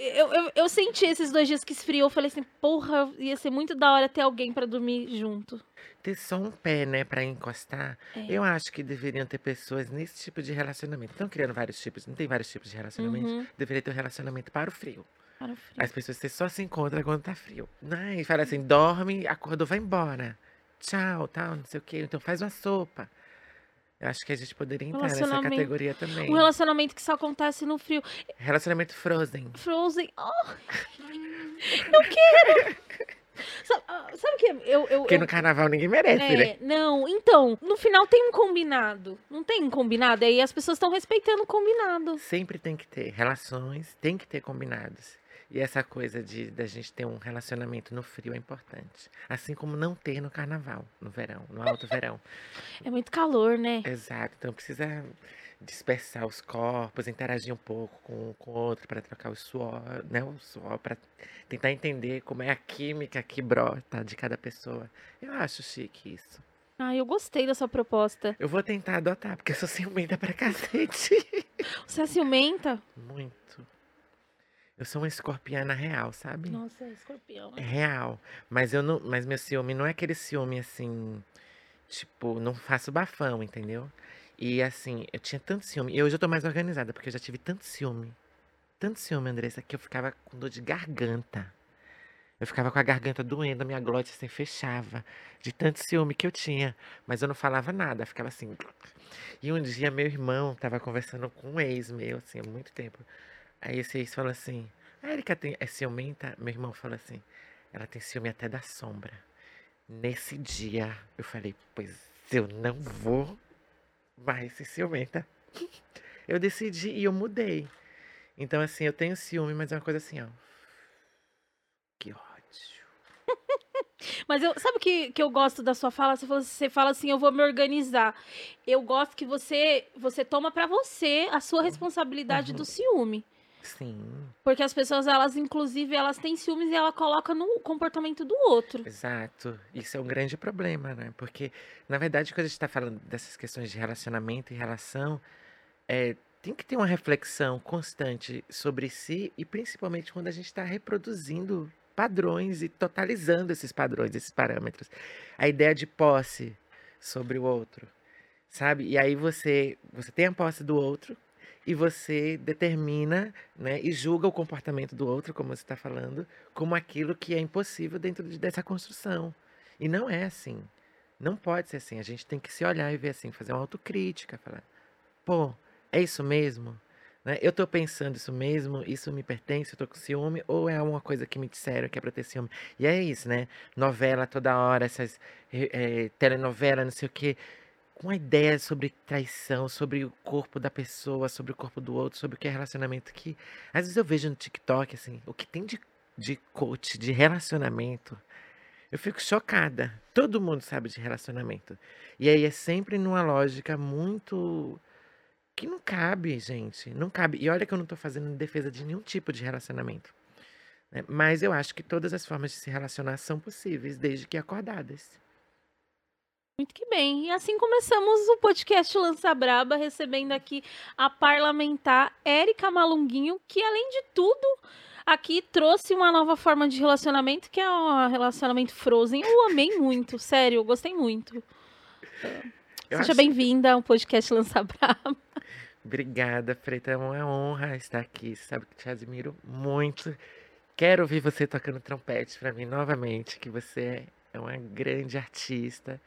Eu, eu, eu senti esses dois dias que esfriou, eu falei assim, porra, ia ser muito da hora ter alguém pra dormir junto. Ter só um pé, né, pra encostar. É. Eu acho que deveriam ter pessoas nesse tipo de relacionamento. Estão criando vários tipos, não tem vários tipos de relacionamento? Uhum. Deveria ter um relacionamento para o frio. Para o frio. As pessoas você só se encontram quando tá frio. Né? E fala assim, dorme, acordou, vai embora. Tchau, tal, não sei o quê. Então faz uma sopa. Eu acho que a gente poderia entrar nessa categoria também. Um relacionamento que só acontece no frio. Relacionamento frozen. Frozen. Oh, eu quero! Sabe, ah, sabe o que? Eu, eu, Porque eu- no carnaval ninguém merece, né? É, não, então, no final tem um combinado. Não tem um combinado? Aí as pessoas estão respeitando o combinado. Sempre tem que ter relações, tem que ter combinados. E essa coisa de da gente ter um relacionamento no frio é importante. Assim como não ter no carnaval, no verão, no alto verão. É muito calor, né? Exato. Então precisa dispersar os corpos, interagir um pouco com, com o outro para trocar o suor, né? O suor para tentar entender como é a química que brota de cada pessoa. Eu acho chique isso. Ah, eu gostei da sua proposta. Eu vou tentar adotar, porque eu sou ciumenta pra cacete. Você é ciumenta? Muito. Eu sou uma escorpiana real, sabe? Nossa, é escorpião. É real. Mas eu não. Mas meu ciúme não é aquele ciúme assim. Tipo, não faço bafão, entendeu? E assim, eu tinha tanto ciúme. E hoje eu tô mais organizada, porque eu já tive tanto ciúme. Tanto ciúme, Andressa, que eu ficava com dor de garganta. Eu ficava com a garganta doendo, a minha glote assim fechava. De tanto ciúme que eu tinha. Mas eu não falava nada, ficava assim. E um dia meu irmão tava conversando com um ex meu, assim, há muito tempo. Aí esse ex falou assim: A Erika tem, é ciumenta? Meu irmão falou assim: Ela tem ciúme até da sombra. Nesse dia, eu falei: Pois eu não vou mais ser ciumenta. Eu decidi e eu mudei. Então, assim, eu tenho ciúme, mas é uma coisa assim, ó. Que ódio. Mas eu, sabe o que, que eu gosto da sua fala? Você fala, você fala assim, eu vou me organizar. Eu gosto que você você toma pra você a sua responsabilidade do ciúme. Sim, Porque as pessoas, elas, inclusive, elas têm ciúmes e ela coloca no comportamento do outro. exato. Isso é um grande problema, né? Porque, na verdade, quando a gente está falando dessas questões de relacionamento e relação, é, tem que ter uma reflexão constante sobre si e principalmente quando a gente está reproduzindo padrões e totalizando esses padrões, esses parâmetros. A ideia de posse sobre o outro, sabe? E aí você, você tem a posse do outro e você determina né, e julga o comportamento do outro, como você está falando, como aquilo que é impossível dentro de- dessa construção. E não é assim. Não pode ser assim. A gente tem que se olhar e ver assim, fazer uma autocrítica, falar, pô, é isso mesmo? Né? Eu tô pensando isso mesmo, isso me pertence, eu tô com ciúme, ou é uma coisa que me disseram que é pra ter ciúme? E é isso, né? Novela toda hora, essas eh, telenovela, não sei o quê, com a ideia sobre traição, sobre o corpo da pessoa, sobre o corpo do outro, sobre o que é relacionamento que às vezes eu vejo no TikTok assim, o que tem de, de coach, de relacionamento, eu fico chocada. Todo mundo sabe de relacionamento. E aí é sempre numa lógica muito que não cabe, gente, não cabe. E olha que eu não tô fazendo defesa de nenhum tipo de relacionamento. né? Mas eu acho que todas as formas de se relacionar são possíveis, desde que acordadas. Muito que bem. E assim começamos o podcast Lança Braba, recebendo aqui a parlamentar Érica Malunguinho, que além de tudo, aqui trouxe uma nova forma de relacionamento, que é o relacionamento Frozen. Eu amei muito, sério, eu gostei muito. Eu Seja acho- bem-vinda ao podcast Lança Braba. Obrigada, Freita. É uma honra estar aqui. Você sabe que te admiro muito. Quero ouvir você tocando trompete para mim novamente, que você é uma grande artista.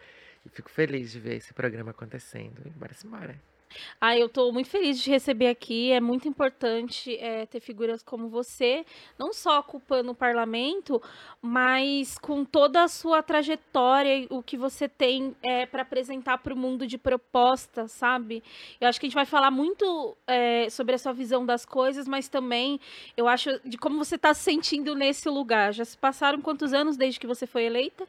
E fico feliz de ver esse programa acontecendo. E bora embora. Ah, eu tô muito feliz de receber aqui. É muito importante é, ter figuras como você, não só ocupando o parlamento, mas com toda a sua trajetória, o que você tem é, para apresentar para o mundo de propostas, sabe? Eu acho que a gente vai falar muito é, sobre a sua visão das coisas, mas também eu acho de como você está se sentindo nesse lugar. Já se passaram quantos anos desde que você foi eleita?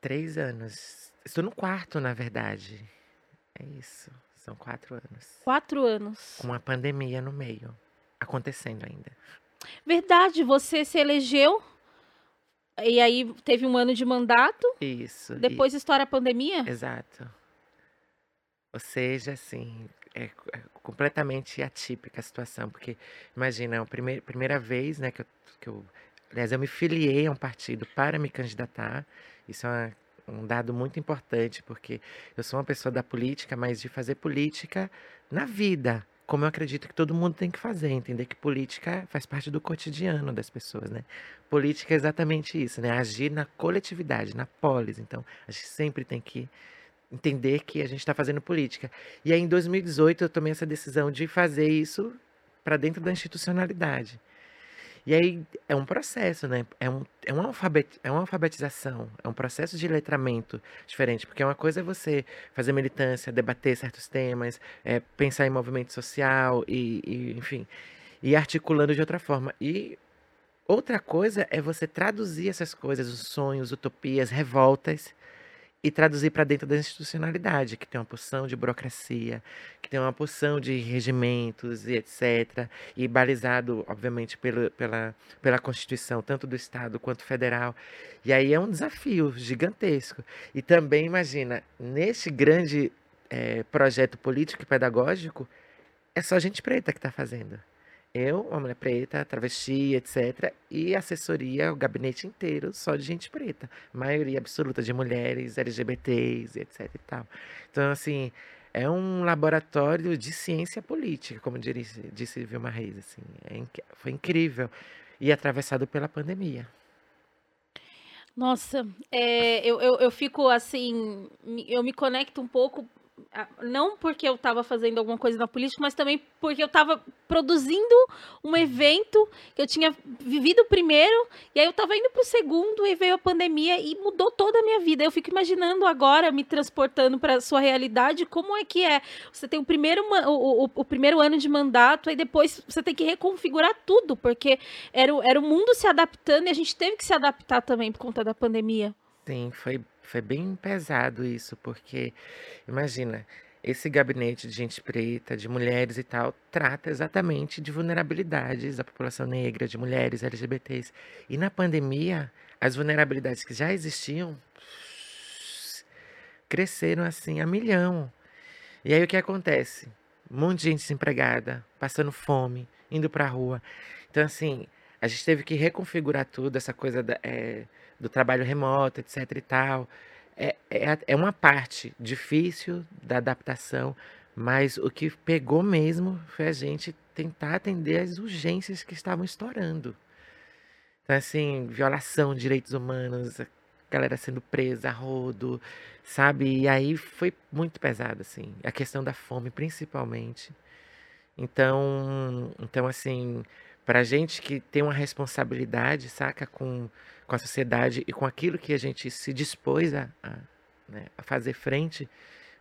Três anos. Estou no quarto, na verdade. É isso. São quatro anos. Quatro anos. Com uma pandemia no meio. Acontecendo ainda. Verdade, você se elegeu e aí teve um ano de mandato, Isso. e- depois estoura a pandemia? Exato. Ou seja, assim, é, é completamente atípica a situação, porque imagina, é a primeira, primeira vez né, que, eu, que eu. Aliás, eu me filiei a um partido para me candidatar. Isso é uma um dado muito importante, porque eu sou uma pessoa da política, mas de fazer política na vida, como eu acredito que todo mundo tem que fazer, entender que política faz parte do cotidiano das pessoas, né? Política é exatamente isso, né? Agir na coletividade, na polis. Então, a gente sempre tem que entender que a gente está fazendo política. E aí, em 2018, eu tomei essa decisão de fazer isso para dentro da institucionalidade. E aí é um processo, né? É, um, é, uma alfabet, é uma alfabetização, é um processo de letramento diferente, porque uma coisa é você fazer militância, debater certos temas, é, pensar em movimento social e, e, enfim, e articulando de outra forma. E outra coisa é você traduzir essas coisas, os sonhos, utopias, revoltas, e traduzir para dentro da institucionalidade, que tem uma porção de burocracia, que tem uma porção de regimentos e etc. E balizado, obviamente, pelo, pela, pela Constituição, tanto do Estado quanto federal. E aí é um desafio gigantesco. E também, imagina, nesse grande é, projeto político e pedagógico, é só gente preta que está fazendo. Eu, uma mulher preta, travesti, etc. E assessoria, o gabinete inteiro só de gente preta. Maioria absoluta de mulheres, LGBTs, etc e tal. Então, assim, é um laboratório de ciência política, como disse, disse Vilma Reis. Assim. É, foi incrível. E atravessado pela pandemia. Nossa, é, eu, eu, eu fico assim, eu me conecto um pouco não porque eu estava fazendo alguma coisa na política, mas também porque eu estava produzindo um evento que eu tinha vivido primeiro, e aí eu estava indo para o segundo, e veio a pandemia e mudou toda a minha vida. Eu fico imaginando agora, me transportando para a sua realidade, como é que é. Você tem o primeiro, o, o, o, primeiro ano de mandato, e depois você tem que reconfigurar tudo, porque era, era o mundo se adaptando e a gente teve que se adaptar também por conta da pandemia. Sim, foi foi bem pesado isso, porque imagina, esse gabinete de gente preta, de mulheres e tal, trata exatamente de vulnerabilidades da população negra, de mulheres, LGBTs. E na pandemia, as vulnerabilidades que já existiam cresceram assim a milhão. E aí o que acontece? Um monte de gente desempregada, passando fome, indo para a rua. Então, assim, a gente teve que reconfigurar tudo, essa coisa da, é, do trabalho remoto, etc e tal. É, é, é uma parte difícil da adaptação, mas o que pegou mesmo foi a gente tentar atender as urgências que estavam estourando. Então, assim, violação de direitos humanos, galera sendo presa rodo, sabe? E aí foi muito pesado, assim. A questão da fome, principalmente. Então, então assim, para gente que tem uma responsabilidade, saca, com, com a sociedade e com aquilo que a gente se dispôs a, a, né, a fazer frente,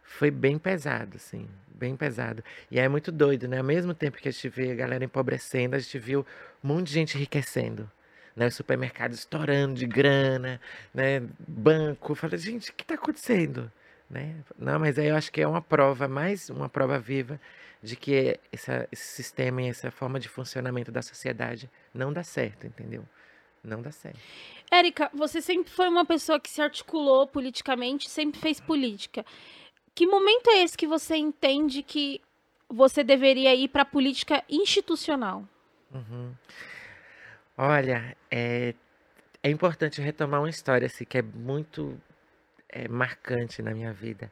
foi bem pesado, assim, bem pesado. E é muito doido, né? Ao mesmo tempo que a gente vê a galera empobrecendo, a gente viu um monte de gente enriquecendo. Né, os supermercados estourando de grana, né, banco. Falei, gente, o que está acontecendo? Né? Não, mas aí eu acho que é uma prova, mais uma prova viva de que essa, esse sistema e essa forma de funcionamento da sociedade não dá certo, entendeu? Não dá certo. Érica, você sempre foi uma pessoa que se articulou politicamente, sempre fez política. Que momento é esse que você entende que você deveria ir para a política institucional? Uhum. Olha, é, é importante retomar uma história assim, que é muito é, marcante na minha vida.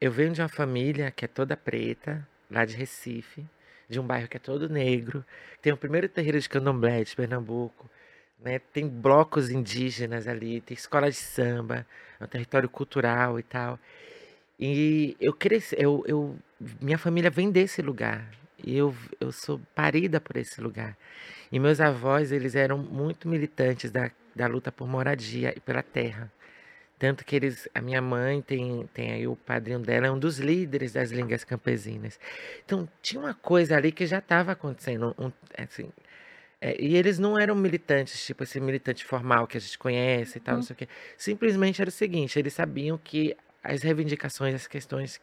Eu venho de uma família que é toda preta, lá de Recife, de um bairro que é todo negro. Tem o primeiro terreiro de candomblé de Pernambuco. Né? Tem blocos indígenas ali, tem escola de samba, é um território cultural e tal. E eu cresci, eu, eu, minha família vem desse lugar. E eu, eu sou parida por esse lugar. E meus avós, eles eram muito militantes da, da luta por moradia e pela terra. Tanto que eles, a minha mãe tem, tem aí o padrinho dela, é um dos líderes das línguas campesinas. Então tinha uma coisa ali que já estava acontecendo, um, assim, é, e eles não eram militantes, tipo esse militante formal que a gente conhece e tal, não sei o quê. Simplesmente era o seguinte, eles sabiam que as reivindicações, as questões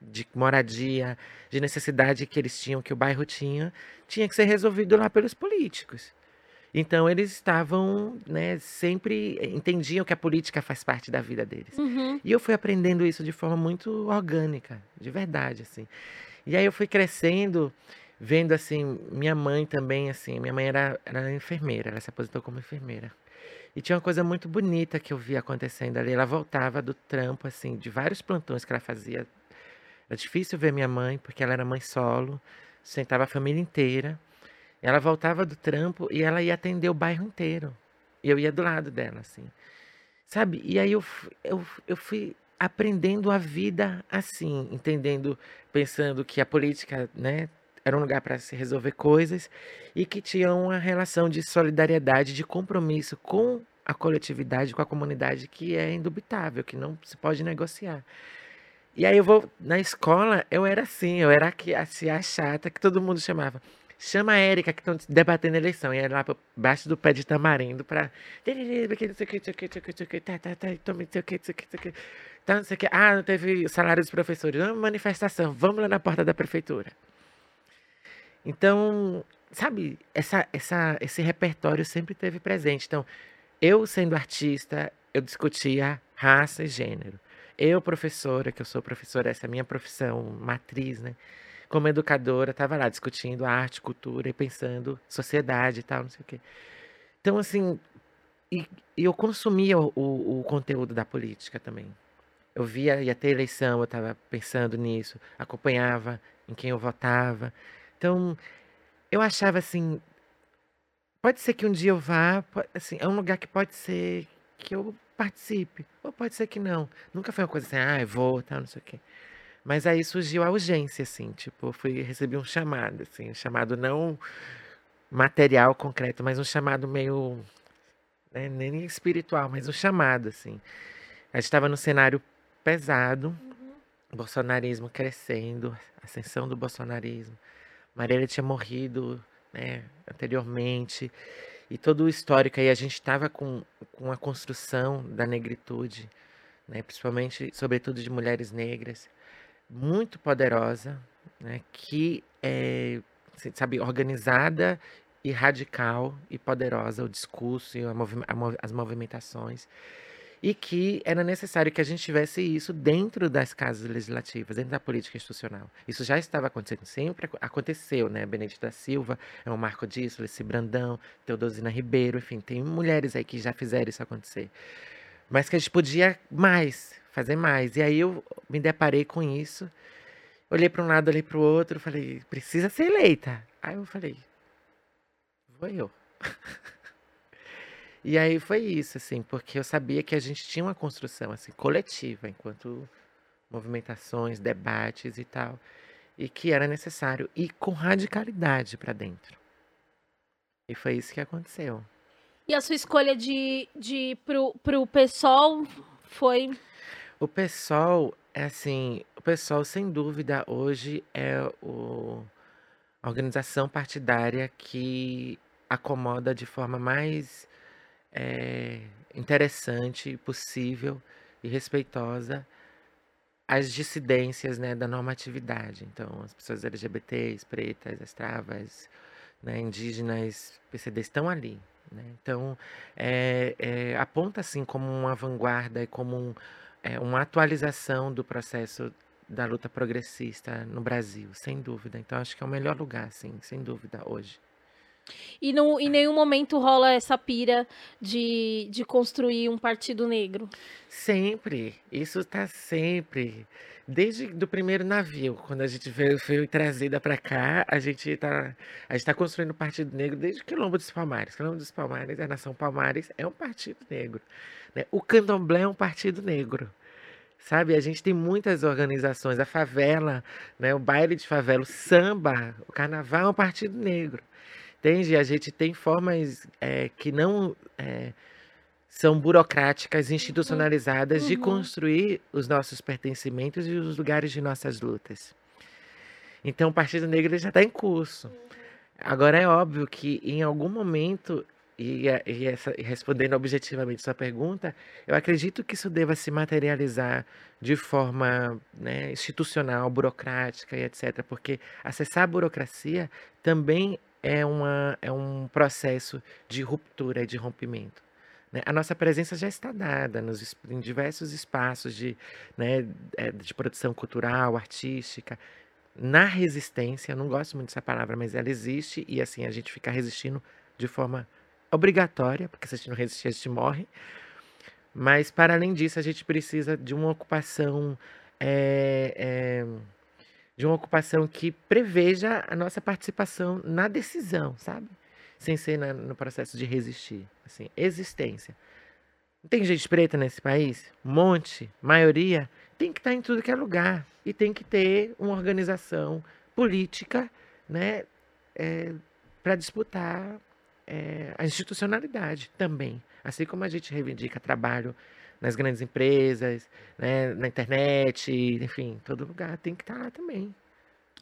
de moradia, de necessidade que eles tinham, que o bairro tinha, tinha que ser resolvido lá pelos políticos. Então eles estavam, né, sempre entendiam que a política faz parte da vida deles. Uhum. E eu fui aprendendo isso de forma muito orgânica, de verdade, assim. E aí eu fui crescendo, vendo assim, minha mãe também, assim, minha mãe era, era enfermeira, ela se aposentou como enfermeira. E tinha uma coisa muito bonita que eu via acontecendo ali. Ela voltava do trampo, assim, de vários plantões que ela fazia. Era difícil ver minha mãe, porque ela era mãe solo, sentava a família inteira. Ela voltava do trampo e ela ia atender o bairro inteiro. E eu ia do lado dela, assim. Sabe? E aí eu, eu, eu fui aprendendo a vida assim, entendendo, pensando que a política, né, era um lugar para se resolver coisas e que tinha uma relação de solidariedade, de compromisso com a coletividade, com a comunidade que é indubitável, que não se pode negociar. E aí eu vou na escola, eu era assim, eu era aqui, assim, a chata que todo mundo chamava. Chama a Érica que estão debatendo a eleição. E era lá baixo do pé de tamarindo para. Ah, não teve salário dos professores. Vamos manifestação, vamos lá na porta da prefeitura. Então, sabe, essa, essa, esse repertório sempre teve presente. Então, eu sendo artista, eu discutia raça e gênero. Eu, professora, que eu sou professora, essa é a minha profissão matriz, né? Como educadora, estava lá discutindo arte, cultura e pensando sociedade e tal, não sei o quê. Então, assim, e, e eu consumia o, o, o conteúdo da política também. Eu via, ia ter eleição, eu estava pensando nisso, acompanhava em quem eu votava. Então, eu achava assim, pode ser que um dia eu vá, assim, é um lugar que pode ser que eu participe, ou pode ser que não. Nunca foi uma coisa assim, ah, eu vou, tal, não sei o quê. Mas aí surgiu a urgência, assim, tipo, eu fui recebi um chamado, assim, um chamado não material concreto, mas um chamado meio né, nem espiritual, mas um chamado, assim. A gente estava no cenário pesado, uhum. bolsonarismo crescendo, ascensão do bolsonarismo. Marielle tinha morrido né, anteriormente. E todo o histórico aí, a gente estava com, com a construção da negritude, né, principalmente, sobretudo de mulheres negras, muito poderosa, né, que é, sabe, organizada e radical e poderosa o discurso e a as movimentações e que era necessário que a gente tivesse isso dentro das casas legislativas, dentro da política institucional. Isso já estava acontecendo, sempre aconteceu, né? Benedito da Silva é um marco disso, Leci Brandão, Teodosina Ribeiro, enfim, tem mulheres aí que já fizeram isso acontecer. Mas que a gente podia mais, fazer mais. E aí eu me deparei com isso, olhei para um lado, olhei para o outro, falei, precisa ser eleita. Aí eu falei, vou eu. E aí foi isso, assim, porque eu sabia que a gente tinha uma construção assim coletiva, enquanto movimentações, debates e tal, e que era necessário ir com radicalidade para dentro. E foi isso que aconteceu. E a sua escolha de, de ir pro, pro PSOL foi? O PSOL, é assim, o PSOL, sem dúvida, hoje é o, a organização partidária que acomoda de forma mais é, interessante, possível e respeitosa as dissidências né, da normatividade. Então, as pessoas LGBTs, pretas, as travas, né, indígenas, PCD estão ali. Né? Então, é, é, aponta assim como uma vanguarda e como um, é, uma atualização do processo da luta progressista no Brasil, sem dúvida. Então, acho que é o melhor lugar, sim, sem dúvida, hoje. E não, em nenhum momento rola essa pira de, de construir um partido negro. Sempre. Isso está sempre. Desde do primeiro navio, quando a gente veio, foi trazida para cá, a gente está tá construindo o Partido Negro desde o Quilombo dos Palmares. Quilombo dos Palmares, a Nação Palmares é um partido negro. Né? O Candomblé é um partido negro. Sabe, a gente tem muitas organizações, a favela, né, o baile de favela, o samba, o carnaval é um partido negro. Entende? A gente tem formas é, que não é, são burocráticas, uhum. institucionalizadas uhum. de construir os nossos pertencimentos e os lugares de nossas lutas. Então, o Partido Negro já está em curso. Agora, é óbvio que em algum momento, e, e, essa, respondendo objetivamente sua pergunta, eu acredito que isso deva se materializar de forma né, institucional, burocrática e etc. Porque acessar a burocracia também é, uma, é um processo de ruptura, de rompimento. Né? A nossa presença já está dada nos, em diversos espaços de, né, é, de produção cultural, artística, na resistência, não gosto muito dessa palavra, mas ela existe e assim a gente fica resistindo de forma obrigatória, porque se a gente não resistir, a gente morre. Mas para além disso, a gente precisa de uma ocupação é, é, de uma ocupação que preveja a nossa participação na decisão, sabe? Sem ser na, no processo de resistir. Assim, existência. Tem gente preta nesse país? Monte, maioria. Tem que estar em tudo que é lugar. E tem que ter uma organização política né, é, para disputar é, a institucionalidade também. Assim como a gente reivindica trabalho nas grandes empresas, né, na internet, enfim, todo lugar tem que estar lá também.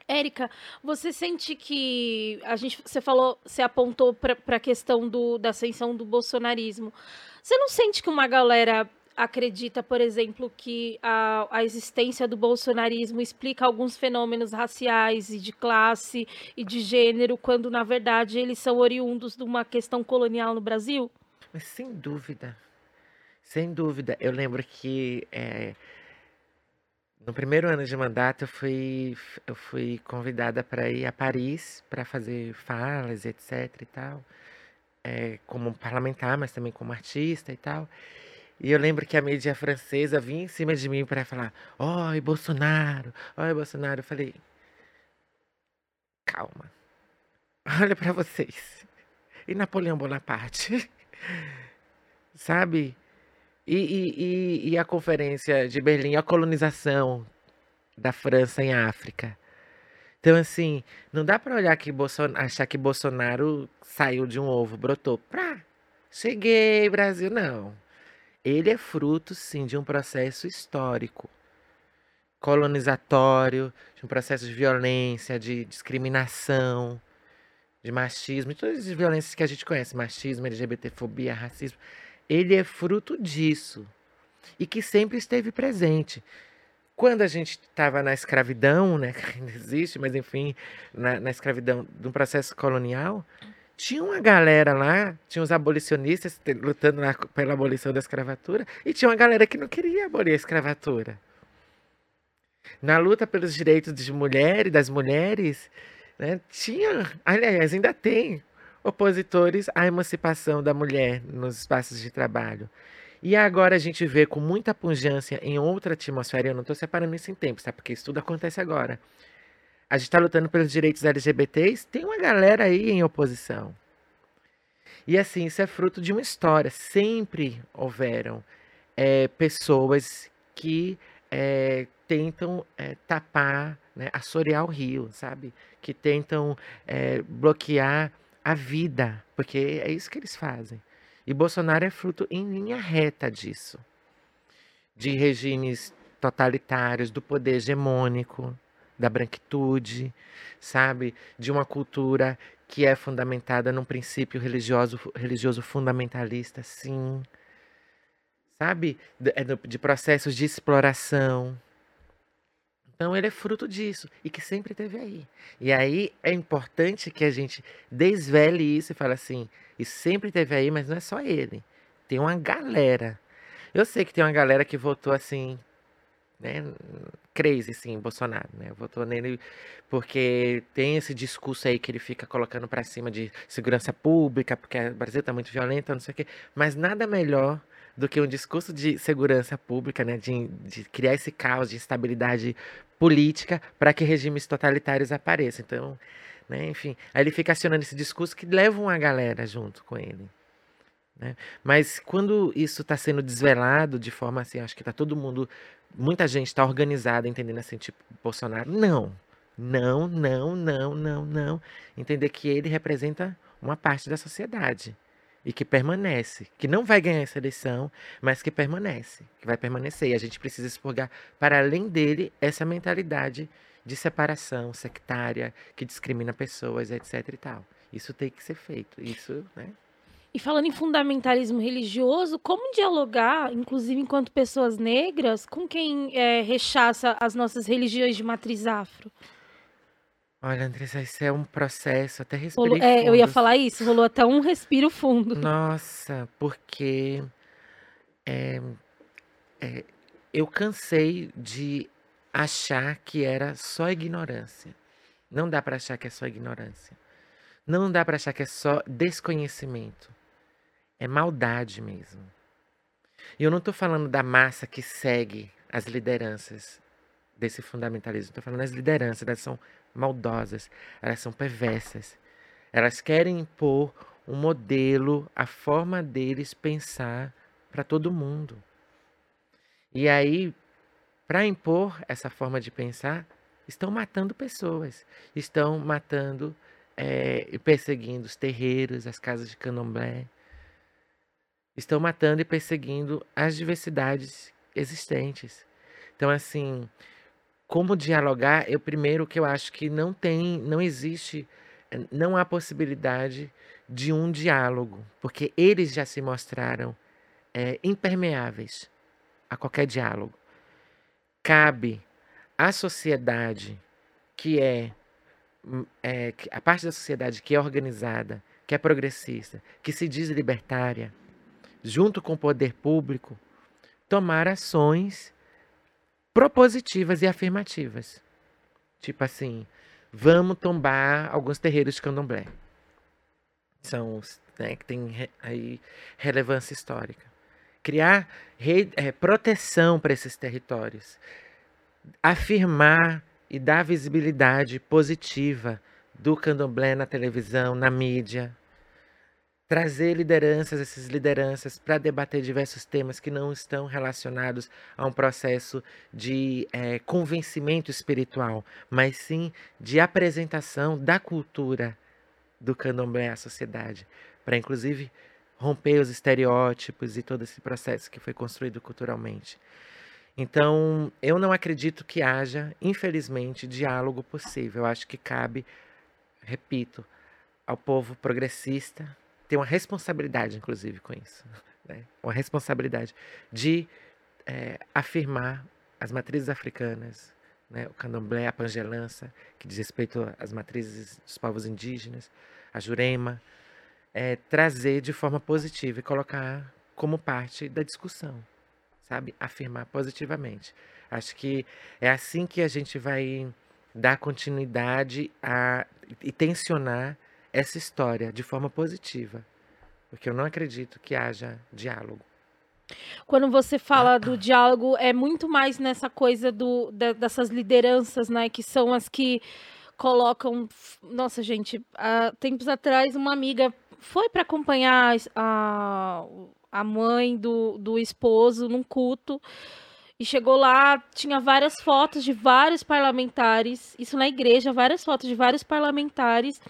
Érica, você sente que a gente, você falou, você apontou para a questão do, da ascensão do bolsonarismo. Você não sente que uma galera acredita, por exemplo, que a, a existência do bolsonarismo explica alguns fenômenos raciais e de classe e de gênero, quando na verdade eles são oriundos de uma questão colonial no Brasil? Mas sem dúvida, sem dúvida. Eu lembro que é, no primeiro ano de mandato, eu fui, eu fui convidada para ir a Paris para fazer falas, etc e tal, é, como parlamentar, mas também como artista e tal. E eu lembro que a mídia francesa vinha em cima de mim para falar: Oi, Bolsonaro, oi, Bolsonaro. Eu falei: Calma, olha para vocês. E Napoleão Bonaparte? Sabe? E, e, e, e a conferência de Berlim, a colonização da França em África. Então, assim, não dá para olhar que achar que Bolsonaro saiu de um ovo, brotou. Pra, cheguei, Brasil. Não. Ele é fruto, sim, de um processo histórico, colonizatório, de um processo de violência, de discriminação, de machismo, todas as violências que a gente conhece, machismo, LGBTfobia, racismo ele é fruto disso e que sempre esteve presente. Quando a gente estava na escravidão, né, que ainda existe, mas enfim, na, na escravidão de um processo colonial, tinha uma galera lá, tinha os abolicionistas lutando pela abolição da escravatura, e tinha uma galera que não queria abolir a escravatura. Na luta pelos direitos de mulheres, das mulheres, né, tinha, aliás, ainda tem opositores à emancipação da mulher nos espaços de trabalho. E agora a gente vê com muita pungência em outra atmosfera, eu não estou separando isso em tempo, sabe? Porque isso tudo acontece agora. A gente está lutando pelos direitos LGBTs, tem uma galera aí em oposição. E assim, isso é fruto de uma história. Sempre houveram é, pessoas que é, tentam é, tapar, né, assorear o rio, sabe? Que tentam bloquear a vida, porque é isso que eles fazem. E Bolsonaro é fruto em linha reta disso. De regimes totalitários, do poder hegemônico, da branquitude, sabe? De uma cultura que é fundamentada num princípio religioso, religioso fundamentalista, sim. Sabe? De, é de processos de exploração, então ele é fruto disso e que sempre teve aí. E aí é importante que a gente desvele isso e fale assim, e sempre teve aí, mas não é só ele. Tem uma galera. Eu sei que tem uma galera que votou assim, né, crazy sim, Bolsonaro, né? Votou nele porque tem esse discurso aí que ele fica colocando para cima de segurança pública, porque o Brasil tá muito violento, não sei o quê, mas nada melhor do que um discurso de segurança pública, né, de, de criar esse caos de instabilidade política para que regimes totalitários apareçam. Então, né, enfim, aí ele fica acionando esse discurso que leva uma galera junto com ele. Né? Mas quando isso está sendo desvelado de forma assim, acho que está todo mundo, muita gente está organizada entendendo assim, tipo, Bolsonaro, não, não, não, não, não, não. Entender que ele representa uma parte da sociedade e que permanece, que não vai ganhar essa eleição, mas que permanece, que vai permanecer. E a gente precisa expurgar para além dele essa mentalidade de separação sectária que discrimina pessoas, etc e tal. Isso tem que ser feito. Isso, né? E falando em fundamentalismo religioso, como dialogar, inclusive enquanto pessoas negras, com quem é, rechaça as nossas religiões de matriz afro? Olha, Andressa, isso é um processo, até Rolou, respirei é, eu ia fundo. falar isso, rolou até um respiro fundo. Nossa, porque é, é, eu cansei de achar que era só ignorância. Não dá para achar que é só ignorância. Não dá para achar que é só desconhecimento. É maldade mesmo. E eu não estou falando da massa que segue as lideranças desse fundamentalismo. Estou falando das lideranças, elas são maldosas, elas são perversas. Elas querem impor um modelo, a forma deles pensar para todo mundo. E aí, para impor essa forma de pensar, estão matando pessoas, estão matando é, e perseguindo os terreiros, as casas de candomblé, estão matando e perseguindo as diversidades existentes. Então, assim, como dialogar? Eu primeiro que eu acho que não tem, não existe, não há possibilidade de um diálogo, porque eles já se mostraram é, impermeáveis a qualquer diálogo. Cabe à sociedade que é, é a parte da sociedade que é organizada, que é progressista, que se diz libertária, junto com o poder público, tomar ações propositivas e afirmativas. Tipo assim, vamos tombar alguns terreiros de candomblé. São né, que tem aí relevância histórica. Criar é, proteção para esses territórios. Afirmar e dar visibilidade positiva do candomblé na televisão, na mídia, trazer lideranças, essas lideranças, para debater diversos temas que não estão relacionados a um processo de é, convencimento espiritual, mas sim de apresentação da cultura do candomblé à sociedade, para inclusive romper os estereótipos e todo esse processo que foi construído culturalmente. Então, eu não acredito que haja, infelizmente, diálogo possível. Eu acho que cabe, repito, ao povo progressista, tem uma responsabilidade, inclusive, com isso. Né? Uma responsabilidade de é, afirmar as matrizes africanas, né? o candomblé, a pangelança, que diz respeito às matrizes dos povos indígenas, a jurema, é, trazer de forma positiva e colocar como parte da discussão, sabe? Afirmar positivamente. Acho que é assim que a gente vai dar continuidade a, e tensionar essa história de forma positiva, porque eu não acredito que haja diálogo. Quando você fala do diálogo, é muito mais nessa coisa do, dessas lideranças, né, que são as que colocam. Nossa, gente, há tempos atrás, uma amiga foi para acompanhar a, a mãe do, do esposo num culto. E chegou lá, tinha várias fotos de vários parlamentares, isso na igreja, várias fotos de vários parlamentares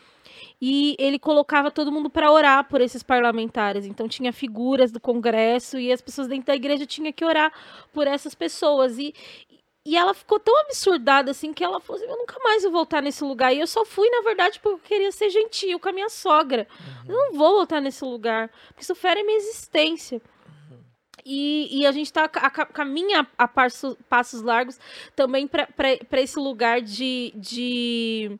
e ele colocava todo mundo para orar por esses parlamentares. Então tinha figuras do Congresso e as pessoas dentro da igreja tinham que orar por essas pessoas. E, e ela ficou tão absurdada assim que ela falou assim: Eu nunca mais vou voltar nesse lugar. E eu só fui, na verdade, porque eu queria ser gentil com a minha sogra. Uhum. Eu não vou voltar nesse lugar, porque isso fere minha existência. E, e, a gente está a, caminha a passos, passos largos também para esse lugar de, de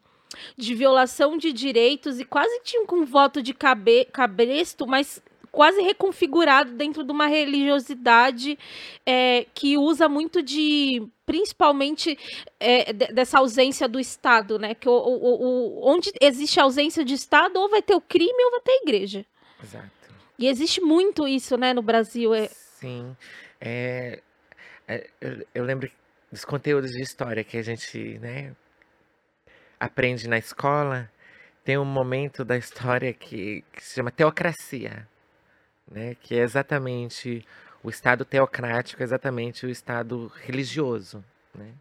de violação de direitos e quase tinha um voto de cabe, cabresto, mas quase reconfigurado dentro de uma religiosidade é, que usa muito de principalmente é, dessa ausência do Estado, né? Que o, o, o, onde existe ausência de Estado, ou vai ter o crime ou vai ter a igreja. Exato. E existe muito isso, né, no Brasil. É... Sim. É, é, eu, eu lembro dos conteúdos de história que a gente, né, aprende na escola, tem um momento da história que, que se chama teocracia, né? que é exatamente o Estado teocrático, é exatamente o Estado religioso. Né?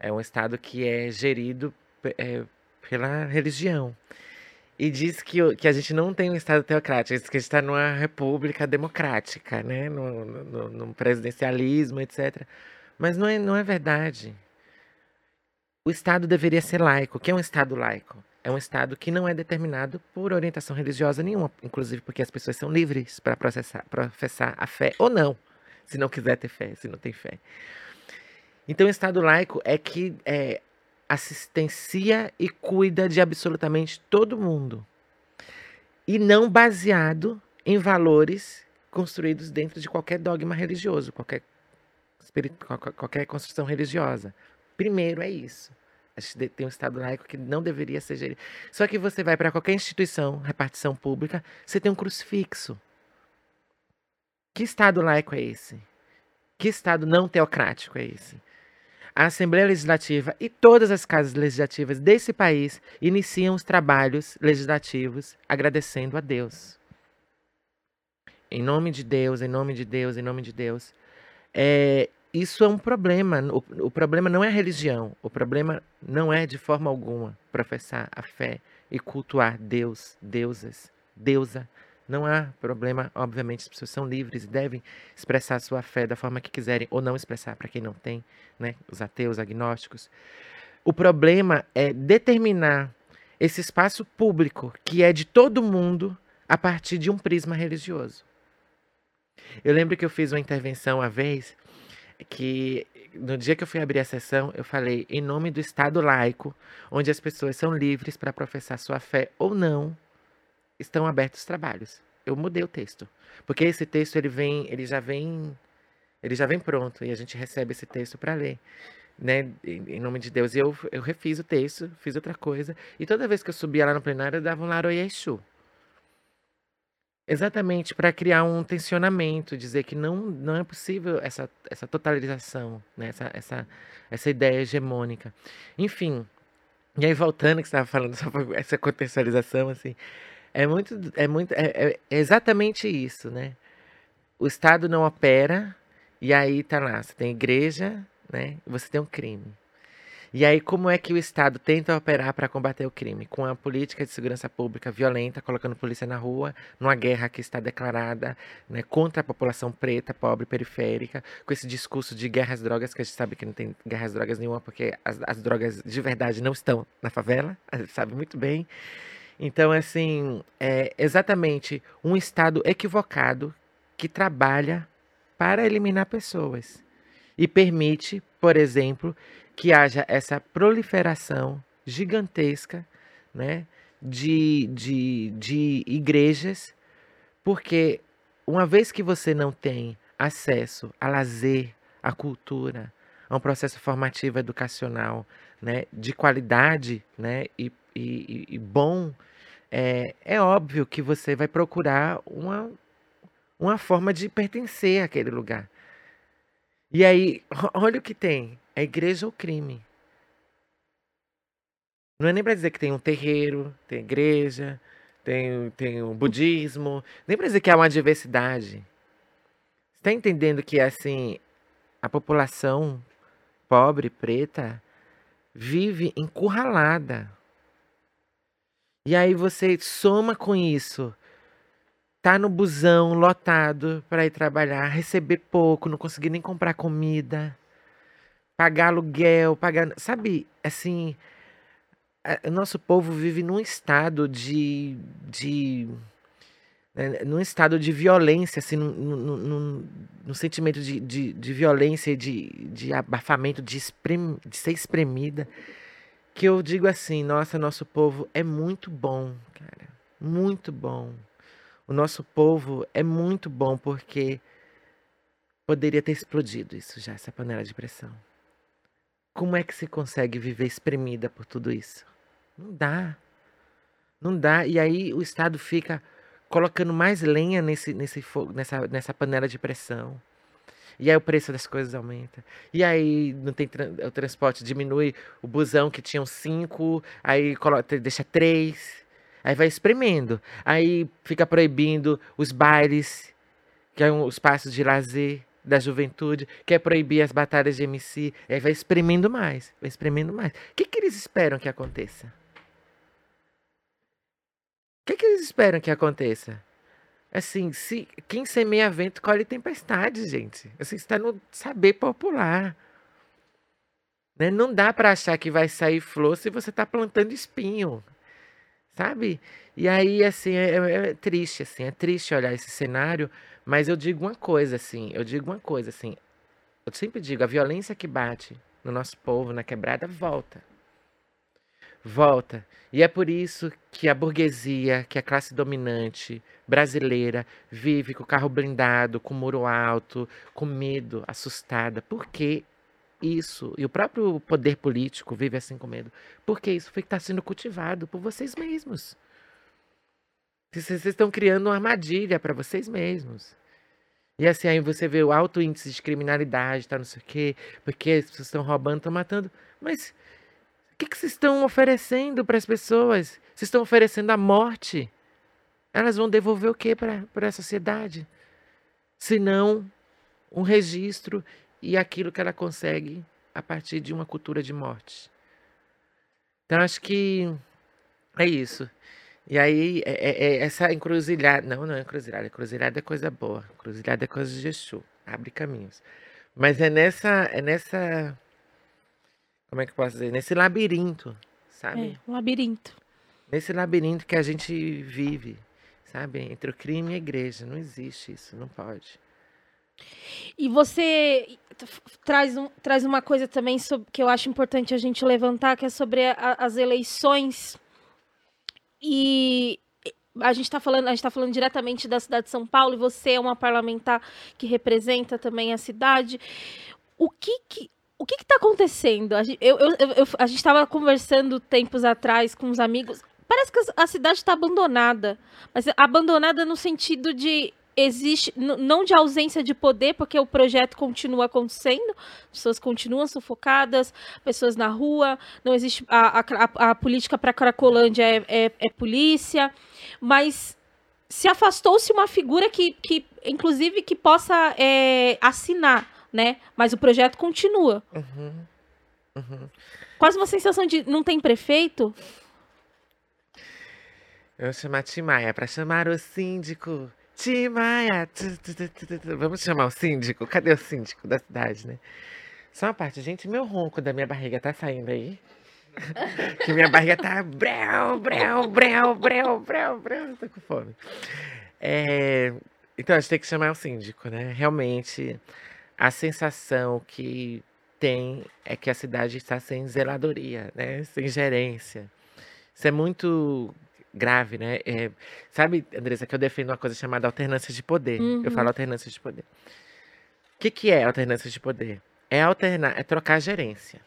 É um Estado que é gerido é, pela religião. E diz que, que a gente não tem um Estado teocrático, diz que a gente está numa república democrática, né? no presidencialismo, etc. Mas não é, não é verdade o Estado deveria ser laico. O que é um Estado laico? É um Estado que não é determinado por orientação religiosa nenhuma, inclusive porque as pessoas são livres para professar a fé ou não, se não quiser ter fé, se não tem fé. Então, o Estado laico é que é, assistencia e cuida de absolutamente todo mundo, e não baseado em valores construídos dentro de qualquer dogma religioso, qualquer, qualquer construção religiosa Primeiro é isso. A gente tem um Estado laico que não deveria ser gerido. Só que você vai para qualquer instituição, repartição pública, você tem um crucifixo. Que Estado laico é esse? Que Estado não teocrático é esse? A Assembleia Legislativa e todas as casas legislativas desse país iniciam os trabalhos legislativos agradecendo a Deus. Em nome de Deus, em nome de Deus, em nome de Deus. É, isso é um problema. O, o problema não é a religião. O problema não é, de forma alguma, professar a fé e cultuar Deus, deusas, deusa. Não há problema, obviamente, as pessoas são livres e devem expressar sua fé da forma que quiserem, ou não expressar para quem não tem, né? Os ateus, agnósticos. O problema é determinar esse espaço público, que é de todo mundo, a partir de um prisma religioso. Eu lembro que eu fiz uma intervenção uma vez que no dia que eu fui abrir a sessão, eu falei em nome do Estado laico, onde as pessoas são livres para professar sua fé ou não, estão abertos os trabalhos. Eu mudei o texto, porque esse texto ele vem, ele já vem, ele já vem pronto e a gente recebe esse texto para ler, né? Em nome de Deus. E eu, eu refiz o texto, fiz outra coisa e toda vez que eu subia lá no plenário eu dava um laroyexu. Exatamente, para criar um tensionamento, dizer que não, não é possível essa, essa totalização, né? essa, essa, essa ideia hegemônica. Enfim, e aí voltando que você estava falando sobre essa contextualização, assim, é muito, é muito, é, é, exatamente isso, né? O Estado não opera e aí tá lá, você tem igreja, né? Você tem um crime. E aí, como é que o Estado tenta operar para combater o crime? Com a política de segurança pública violenta, colocando polícia na rua, numa guerra que está declarada né, contra a população preta, pobre, periférica, com esse discurso de guerras drogas, que a gente sabe que não tem guerras drogas nenhuma, porque as, as drogas de verdade não estão na favela, a gente sabe muito bem. Então, assim, é exatamente um Estado equivocado que trabalha para eliminar pessoas e permite, por exemplo, que haja essa proliferação gigantesca né, de, de, de igrejas, porque uma vez que você não tem acesso a lazer, a cultura, a um processo formativo educacional né, de qualidade né, e, e, e bom, é, é óbvio que você vai procurar uma, uma forma de pertencer àquele lugar. E aí, olha o que tem: a igreja ou crime. Não é nem para dizer que tem um terreiro, tem igreja, tem, tem um budismo, nem para dizer que há uma diversidade. Está entendendo que assim a população pobre, preta, vive encurralada. E aí você soma com isso tá no busão lotado para ir trabalhar, receber pouco, não conseguir nem comprar comida, pagar aluguel, pagar, sabe, assim, o nosso povo vive num estado de, de né, num estado de violência, assim, num, num, num, num sentimento de, de, de violência, de, de abafamento, de, esprem, de ser espremida, que eu digo assim, nossa, nosso povo é muito bom, cara, muito bom. O nosso povo é muito bom porque poderia ter explodido isso já, essa panela de pressão. Como é que se consegue viver espremida por tudo isso? Não dá. Não dá. E aí o Estado fica colocando mais lenha nesse, nesse fogo, nessa, nessa panela de pressão. E aí o preço das coisas aumenta. E aí não tem o transporte, diminui o busão que tinham cinco, aí coloca, deixa três. Aí vai espremendo. Aí fica proibindo os bailes, que é um, os passos de lazer da juventude, quer proibir as batalhas de MC. Aí vai espremendo mais, vai espremendo mais. O que, que eles esperam que aconteça? O que, que eles esperam que aconteça? Assim, se quem semeia vento colhe tempestade, gente. Assim, está no saber popular. Né? Não dá para achar que vai sair flor se você está plantando espinho sabe? E aí, assim, é, é, é, triste, assim, é triste olhar esse cenário, mas eu digo uma coisa, assim, eu digo uma coisa, assim, eu sempre digo, a violência que bate no nosso povo, na quebrada, volta. Volta. E é por isso que a burguesia, que a classe dominante brasileira, vive com o carro blindado, com o muro alto, com medo, assustada. Porque isso, e o próprio poder político vive assim com medo, porque isso foi que está sendo cultivado por vocês mesmos. Vocês estão criando uma armadilha para vocês mesmos. E assim, aí você vê o alto índice de criminalidade, tá, não sei o quê, porque as pessoas estão roubando, estão matando. Mas o que, que vocês estão oferecendo para as pessoas? Vocês estão oferecendo a morte. Elas vão devolver o que para a sociedade? Se não um registro e aquilo que ela consegue a partir de uma cultura de morte. Então, acho que é isso. E aí, é, é, é essa encruzilhada. Não, não é encruzilhada. Encruzilhada é coisa boa. Encruzilhada é coisa de Exu. Abre caminhos. Mas é nessa. É nessa. Como é que eu posso dizer? Nesse labirinto, sabe? É, um labirinto. Nesse labirinto que a gente vive, sabe? Entre o crime e a igreja. Não existe isso, não pode. E você traz, um, traz uma coisa também sobre, que eu acho importante a gente levantar, que é sobre a, as eleições e a gente está falando, a gente tá falando diretamente da cidade de São Paulo e você é uma parlamentar que representa também a cidade. O que que o que está acontecendo? A gente, eu, eu, eu, a gente estava conversando tempos atrás com os amigos. Parece que a cidade está abandonada, mas abandonada no sentido de existe não de ausência de poder, porque o projeto continua acontecendo, pessoas continuam sufocadas, pessoas na rua, não existe a, a, a política para Cracolândia é, é, é, polícia, mas se afastou-se uma figura que, que inclusive, que possa é, assinar, né? Mas o projeto continua. Uhum. Uhum. Quase uma sensação de não tem prefeito. Eu vou chamar Timaya para chamar o síndico. Timaya. Vamos chamar o síndico? Cadê o síndico da cidade, né? Só uma parte, gente, meu ronco da minha barriga tá saindo aí. que minha barriga tá breu, breu, breu, breu, breu, breu. Tô com fome. É... Então, a gente tem que chamar o síndico, né? Realmente, a sensação que tem é que a cidade está sem zeladoria, né? Sem gerência. Isso é muito grave, né? É, sabe, Andressa, que eu defendo uma coisa chamada alternância de poder. Uhum. Eu falo alternância de poder. O que, que é alternância de poder? É alternar, é trocar a gerência.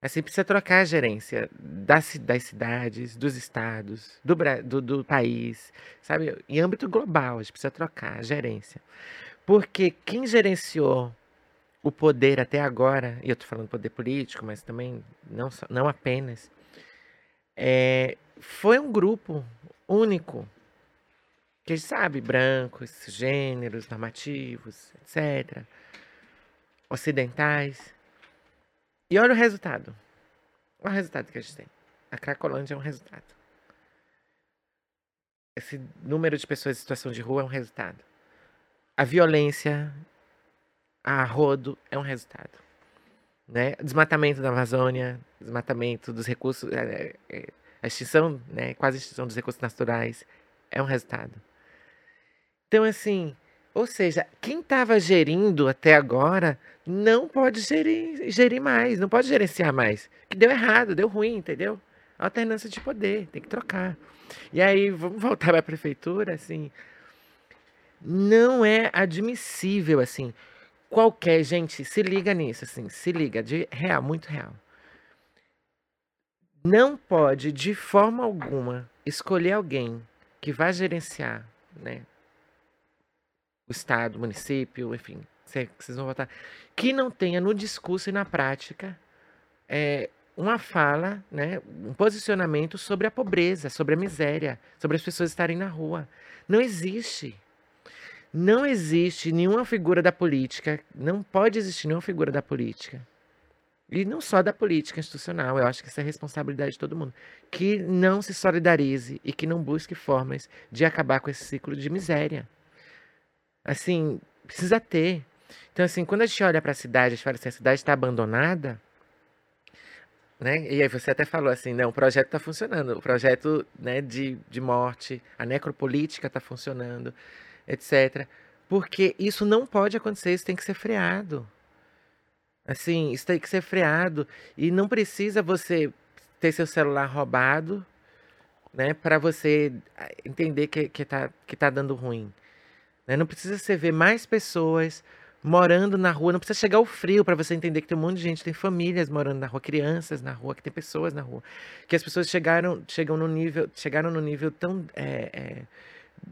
Assim, precisa trocar a gerência das, das cidades, dos estados, do, do, do país, sabe? Em âmbito global, a gente precisa trocar a gerência. Porque quem gerenciou o poder até agora, e eu estou falando poder político, mas também não, não apenas, é, foi um grupo único. Que sabe, brancos, gêneros, normativos, etc. Ocidentais. E olha o resultado. Olha o resultado que a gente tem. A Cracolândia é um resultado. Esse número de pessoas em situação de rua é um resultado. A violência a rodo é um resultado. Né? Desmatamento da Amazônia, desmatamento dos recursos, é, é, a extinção, né, quase extinção dos recursos naturais é um resultado. Então, assim, ou seja, quem estava gerindo até agora não pode gerir, gerir mais, não pode gerenciar mais. Que deu errado, deu ruim, entendeu? Alternância de poder, tem que trocar. E aí, vamos voltar para a prefeitura, assim. Não é admissível, assim. Qualquer gente, se liga nisso, assim, se liga, de real, muito real não pode, de forma alguma, escolher alguém que vai gerenciar né, o Estado, o município, enfim, vocês vão votar, que não tenha no discurso e na prática é, uma fala, né, um posicionamento sobre a pobreza, sobre a miséria, sobre as pessoas estarem na rua. Não existe. Não existe nenhuma figura da política, não pode existir nenhuma figura da política e não só da política institucional, eu acho que isso é responsabilidade de todo mundo, que não se solidarize e que não busque formas de acabar com esse ciclo de miséria. Assim, precisa ter. Então, assim, quando a gente olha para a cidade, a gente fala assim, a cidade está abandonada, né? E aí você até falou assim, não, o projeto está funcionando, o projeto né, de, de morte, a necropolítica está funcionando, etc. Porque isso não pode acontecer, isso tem que ser freado. Assim, isso tem que ser freado. E não precisa você ter seu celular roubado, né? para você ah, entender que, que, tá, que tá dando ruim. Né? Não precisa você ver mais pessoas morando na rua. Não precisa chegar o frio para você entender que tem um monte de gente, tem famílias morando na rua, crianças na rua, que tem pessoas na rua. Que as pessoas chegaram, chegam no nível, chegaram no nível tão é,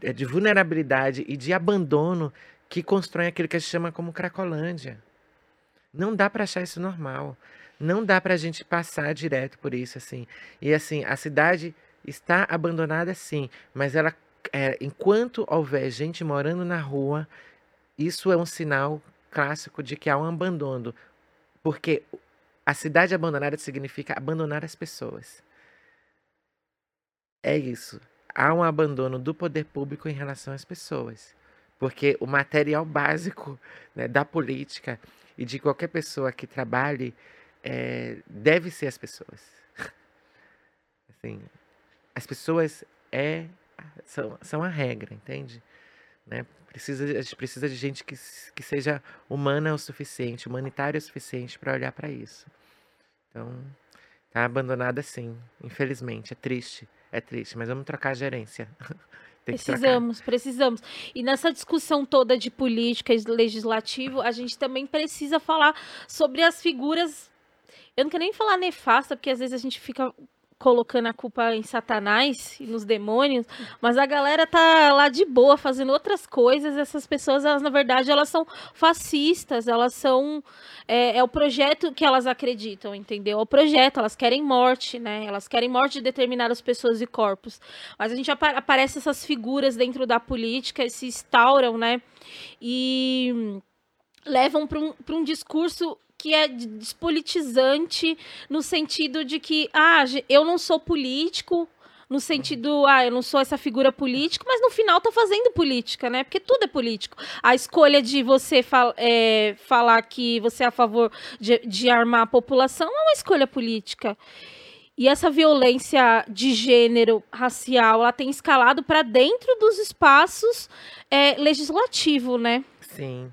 é, de vulnerabilidade e de abandono que constroem aquilo que a gente chama como Cracolândia. Não dá para achar isso normal. Não dá para a gente passar direto por isso assim. E assim, a cidade está abandonada sim, mas ela é, enquanto houver gente morando na rua, isso é um sinal clássico de que há um abandono, porque a cidade abandonada significa abandonar as pessoas. É isso. Há um abandono do poder público em relação às pessoas. Porque o material básico né, da política e de qualquer pessoa que trabalhe é, deve ser as pessoas. Assim, as pessoas é, são, são a regra, entende? Né? Precisa, a gente precisa de gente que, que seja humana o suficiente, humanitária o suficiente para olhar para isso. Então, tá abandonada sim, infelizmente. É triste, é triste, mas vamos trocar a gerência. precisamos, precisamos. E nessa discussão toda de política e legislativo, a gente também precisa falar sobre as figuras. Eu não quero nem falar nefasta, porque às vezes a gente fica colocando a culpa em Satanás e nos demônios, mas a galera tá lá de boa fazendo outras coisas. Essas pessoas, elas na verdade, elas são fascistas, elas são é, é o projeto que elas acreditam, entendeu? É o projeto, elas querem morte, né? Elas querem morte de determinadas pessoas e corpos. Mas a gente ap aparece essas figuras dentro da política, se instauram, né? E levam para um, um discurso que é despolitizante no sentido de que, ah, eu não sou político, no sentido, ah, eu não sou essa figura política, mas no final tá fazendo política, né? Porque tudo é político. A escolha de você fal é, falar que você é a favor de, de armar a população é uma escolha política. E essa violência de gênero, racial, ela tem escalado para dentro dos espaços é, legislativos, né? Sim.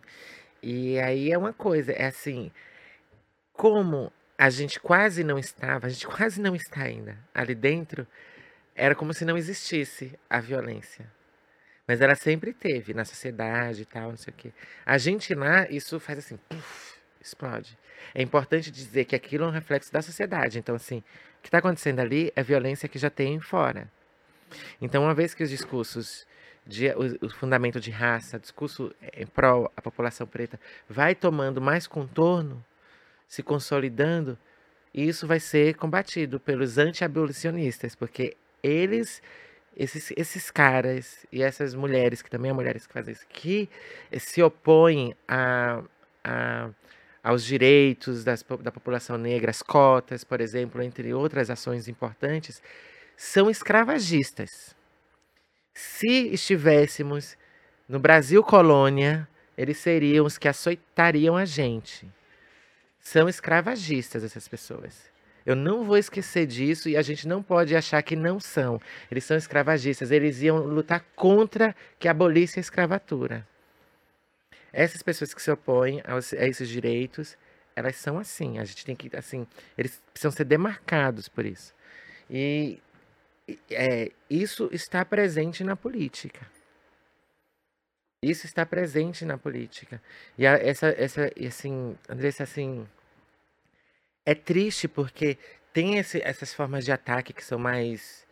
E aí é uma coisa, é assim, como a gente quase não estava, a gente quase não está ainda ali dentro, era como se não existisse a violência. Mas ela sempre teve na sociedade e tal, não sei o quê. A gente lá, isso faz assim, puff, explode. É importante dizer que aquilo é um reflexo da sociedade. Então, assim, o que está acontecendo ali é violência que já tem fora. Então, uma vez que os discursos de, o, o, fundamento de raça, discurso em prol a população preta, vai tomando mais contorno, se consolidando, isso vai ser combatido pelos anti-abolicionistas, porque eles, esses, esses caras e essas mulheres, que também são mulheres que fazem isso, que se opõem a, a, aos direitos das, da população negra, as cotas, por exemplo, entre outras ações importantes, são escravagistas. Se estivéssemos no Brasil colônia, eles seriam os que açoitariam a gente. São escravagistas essas pessoas. Eu não vou esquecer disso e a gente não pode achar que não são. Eles são escravagistas. Eles iam lutar contra que abolisse a escravatura. Essas pessoas que se opõem a esses direitos, elas são assim. A gente tem que, assim, eles precisam ser demarcados por isso. E é, isso está presente na política. Isso está presente na política. E a, essa, essa, assim, Andressa, assim, é triste porque tem esse, essas formas de ataque que são mais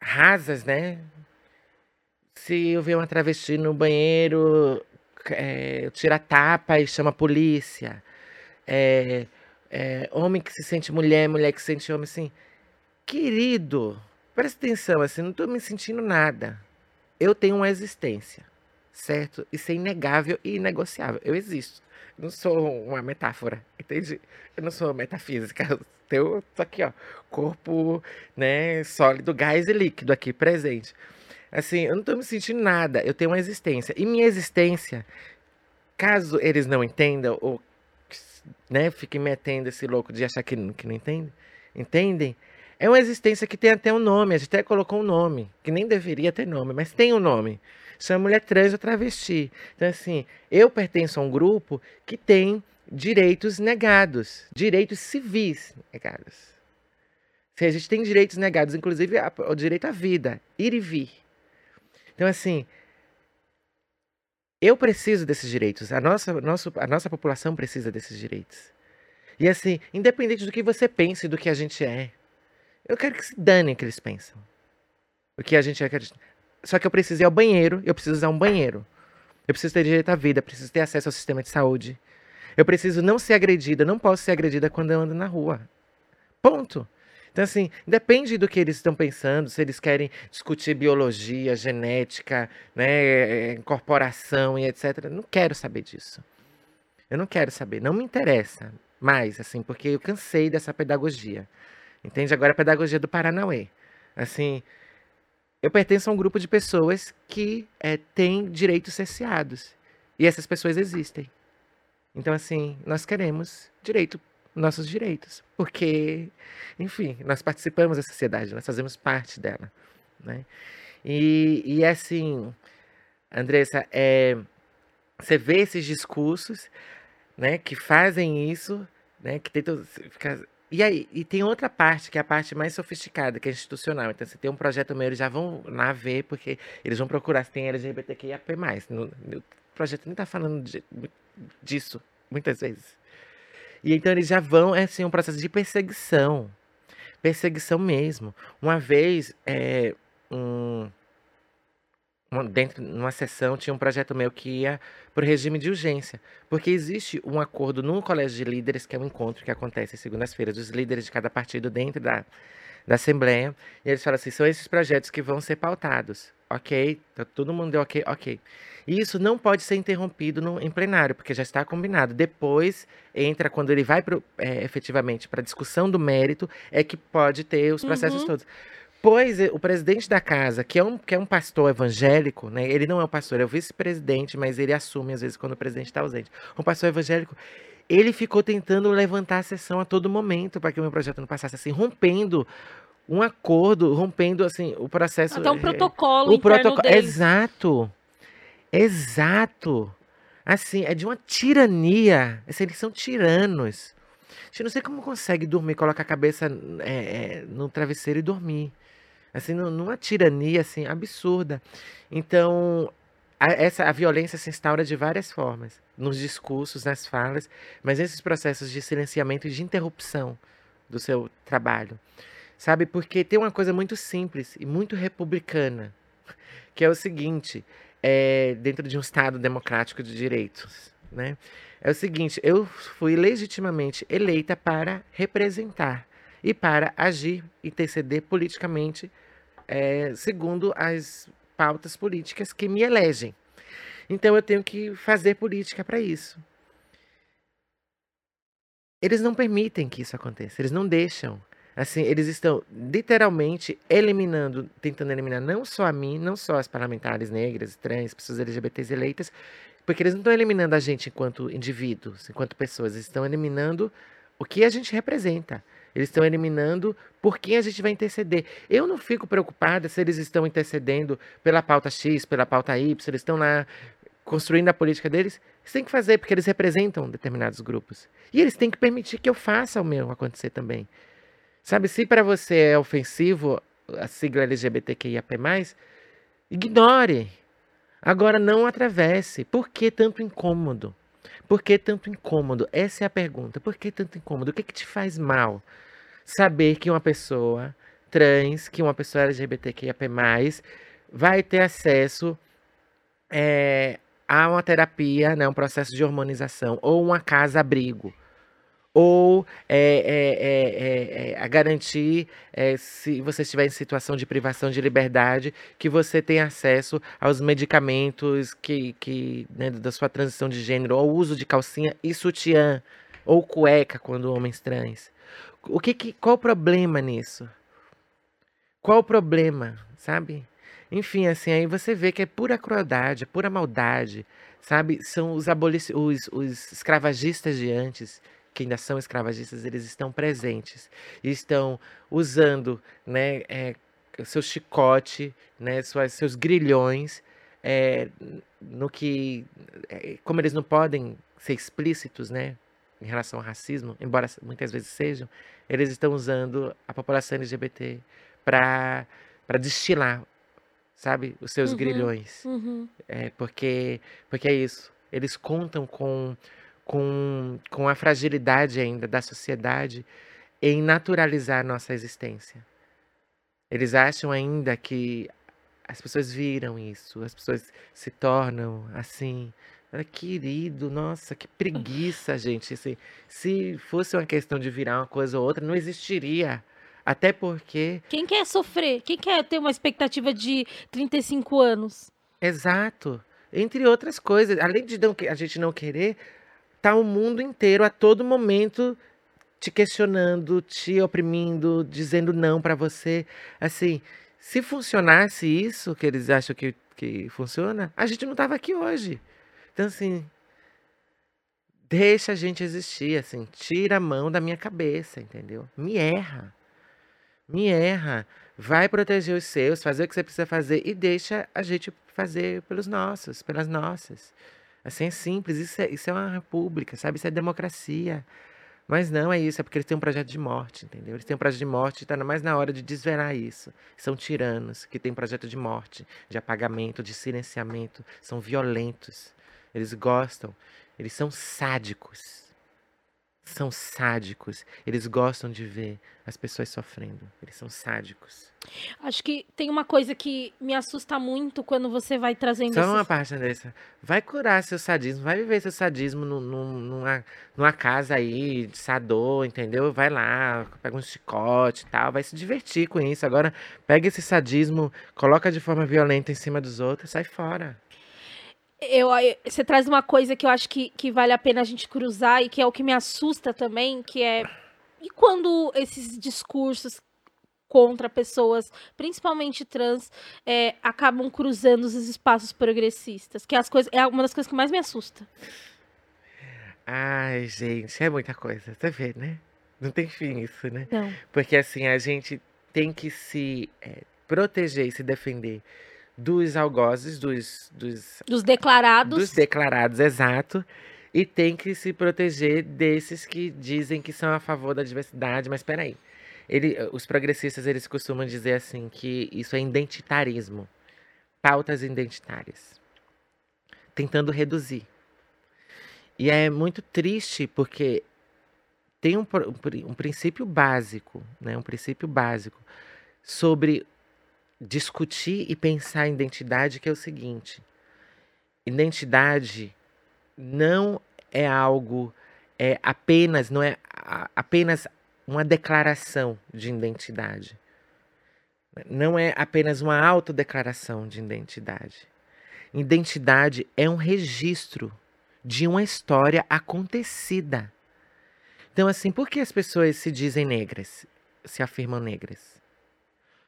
rasas, né? Se eu ver uma travesti no banheiro, é, tira tapa e chama a polícia. É, é, homem que se sente mulher, mulher que se sente homem, assim. Querido, presta atenção, assim, não estou me sentindo nada. Eu tenho uma existência, certo? Isso é inegável e inegociável. Eu existo não sou uma metáfora, entende? Eu não sou metafísica. Eu tô aqui, ó, corpo, né, sólido, gás e líquido aqui presente. Assim, eu não tô me sentindo nada, eu tenho uma existência. E minha existência, caso eles não entendam ou né, fiquem metendo esse louco de achar que, que não entendem, entendem? É uma existência que tem até um nome, a gente até colocou um nome, que nem deveria ter nome, mas tem um nome chama mulher trans ou travesti. Então, assim, eu pertenço a um grupo que tem direitos negados, direitos civis negados. Se a gente tem direitos negados, inclusive o direito à vida, ir e vir. Então, assim, eu preciso desses direitos, a nossa, nosso, a nossa população precisa desses direitos. E assim, independente do que você pense, do que a gente é, eu quero que se dane o que eles pensam. O que a gente acredita. Só que eu preciso ir ao banheiro, eu preciso usar um banheiro. Eu preciso ter direito à vida, preciso ter acesso ao sistema de saúde. Eu preciso não ser agredida, não posso ser agredida quando eu ando na rua. Ponto. Então, assim, depende do que eles estão pensando, se eles querem discutir biologia, genética, né, incorporação e etc. Não quero saber disso. Eu não quero saber, não me interessa mais, assim, porque eu cansei dessa pedagogia. Entende? Agora a pedagogia do Paranauê. Assim, eu pertenço a um grupo de pessoas que é, têm direitos cerceados. E essas pessoas existem. Então, assim, nós queremos direito, nossos direitos. Porque, enfim, nós participamos da sociedade, nós fazemos parte dela. Né? E, e assim, Andressa, é, você vê esses discursos né, que fazem isso, né, que tentam ficar e aí, e tem outra parte, que é a parte mais sofisticada, que é institucional. Então, se tem um projeto meu, eles já vão lá ver, porque eles vão procurar se tem LGBTQIAP+. No, o projeto nem está falando de, disso, muitas vezes. E então eles já vão, é assim, um processo de perseguição. Perseguição mesmo. Uma vez, é, um dentro numa sessão tinha um projeto meu que ia para o regime de urgência, porque existe um acordo no colégio de líderes que é um encontro que acontece segundas-feiras dos líderes de cada partido dentro da, da assembleia e eles falam assim são esses projetos que vão ser pautados, ok? Então, todo mundo deu ok, ok. E isso não pode ser interrompido no, em plenário, porque já está combinado. Depois entra, quando ele vai pro, é, efetivamente para a discussão do mérito, é que pode ter os processos uhum. todos. Pois o presidente da casa, que é um, que é um pastor evangélico, né? Ele não é o pastor, é o vice-presidente, mas ele assume às vezes quando o presidente está ausente. Um pastor evangélico, ele ficou tentando levantar a sessão a todo momento para que o meu projeto não passasse assim, rompendo um acordo, rompendo assim o processo. Até um protocolo o protocolo, exato, exato. Assim, é de uma tirania. Assim, eles são tiranos. Gente não sei como consegue dormir, colocar a cabeça é, é, no travesseiro e dormir assim, numa tirania assim absurda. Então, a, essa a violência se instaura de várias formas, nos discursos, nas falas, mas esses processos de silenciamento e de interrupção do seu trabalho. Sabe? Porque tem uma coisa muito simples e muito republicana, que é o seguinte, é, dentro de um Estado democrático de direitos, né? É o seguinte, eu fui legitimamente eleita para representar e para agir, interceder politicamente é, segundo as pautas políticas que me elegem. Então eu tenho que fazer política para isso. Eles não permitem que isso aconteça, eles não deixam. Assim, eles estão literalmente eliminando, tentando eliminar não só a mim, não só as parlamentares negras, trans, pessoas LGBTs eleitas, porque eles não estão eliminando a gente enquanto indivíduos, enquanto pessoas, eles estão eliminando o que a gente representa. Eles estão eliminando por quem a gente vai interceder. Eu não fico preocupada se eles estão intercedendo pela pauta X, pela pauta Y, eles estão lá construindo a política deles. Eles têm que fazer, porque eles representam determinados grupos. E eles têm que permitir que eu faça o meu acontecer também. Sabe, se para você é ofensivo a sigla LGBTQIAP+, ignore. Agora não atravesse. Por que tanto incômodo? Por que tanto incômodo? Essa é a pergunta. Por que tanto incômodo? O que, que te faz mal? Saber que uma pessoa trans, que uma pessoa LGBTQIA+, vai ter acesso é, a uma terapia, né, um processo de hormonização, ou uma casa-abrigo ou é, é, é, a garantir, se você estiver em situação de privação de liberdade, que você tenha acesso aos medicamentos que, que né, da sua transição de gênero, ou uso de calcinha e sutiã, ou cueca quando homens trans. O que, que qual o problema nisso? Qual o problema, sabe? Enfim, assim, aí você vê que é pura crueldade, é pura maldade, sabe? São os, abolici os, os escravagistas de antes que ainda são escravagistas, eles estão presentes e estão usando né, é, seu chicote, né, suas, seus grilhões, é, no que, é, como eles não podem ser explícitos, né, em relação ao racismo, embora muitas vezes sejam, eles estão usando a população LGBT para destilar sabe? Os seus Uhum, grilhões. uhum. É, porque, porque é isso. Eles contam com, com, com a fragilidade ainda da sociedade em naturalizar a nossa existência. Eles acham ainda que as pessoas viram isso, as pessoas se tornam assim. Querido, nossa, que preguiça, gente. Se, se fosse uma questão de virar uma coisa ou outra, não existiria. Até porque, Quem quer sofrer? Quem quer ter uma expectativa de 35 anos? exato, entre outras coisas, além de não a gente não querer, tá o mundo inteiro a todo momento te questionando, te oprimindo, dizendo não pra você. Assim, se funcionasse isso que eles acham que, que funciona, a gente não tava aqui hoje. Então, assim, deixa a gente existir, assim, tira a mão da minha cabeça, entendeu? Me erra. Me erra. Vai proteger os seus, fazer o que você precisa fazer e deixa a gente fazer pelos nossos, pelas nossas. Assim é simples, isso é, isso é uma república, sabe? Isso é democracia. Mas não é isso, é porque eles têm um projeto de morte, entendeu? Eles têm um projeto de morte e está mais na hora de desvelar isso. São tiranos que têm projeto de morte, de apagamento, de silenciamento. São violentos. Eles gostam. Eles são sádicos. São sádicos. Eles gostam de ver as pessoas sofrendo. Eles são sádicos. Acho que tem uma coisa que me assusta muito quando você vai trazendo Só uma esses... parte, Andressa. Vai curar seu sadismo, vai viver seu sadismo num- num- numa, numa casa aí de sador, entendeu? Vai lá, pega um chicote e tal, vai se divertir com isso. Agora, pega esse sadismo, coloca de forma violenta em cima dos outros, sai fora. Eu, você traz uma coisa que eu acho que, que vale a pena a gente cruzar e que é o que me assusta também, que é e quando esses discursos contra pessoas, principalmente trans, é, acabam cruzando os espaços progressistas, que é as coisas é uma das coisas que mais me assusta. Ai, gente, é muita coisa, você vê, né? Não tem fim isso, né? Não. Porque assim, a gente tem que se eh, proteger e se defender dos algozes, dos, dos Dos declarados. Dos declarados, exato. E tem que se proteger desses que dizem que são a favor da diversidade. Mas peraí. Ele, os progressistas, eles costumam dizer assim que isso é identitarismo. Pautas identitárias. Tentando reduzir. E é muito triste porque tem um, um princípio básico, né? Um princípio básico sobre discutir e pensar em identidade que é o seguinte. Identidade não é algo é apenas não é a- apenas uma declaração de identidade. Não é apenas uma autodeclaração de identidade. Identidade é um registro de uma história acontecida. Então, assim, por que as pessoas se dizem negras, se afirmam negras?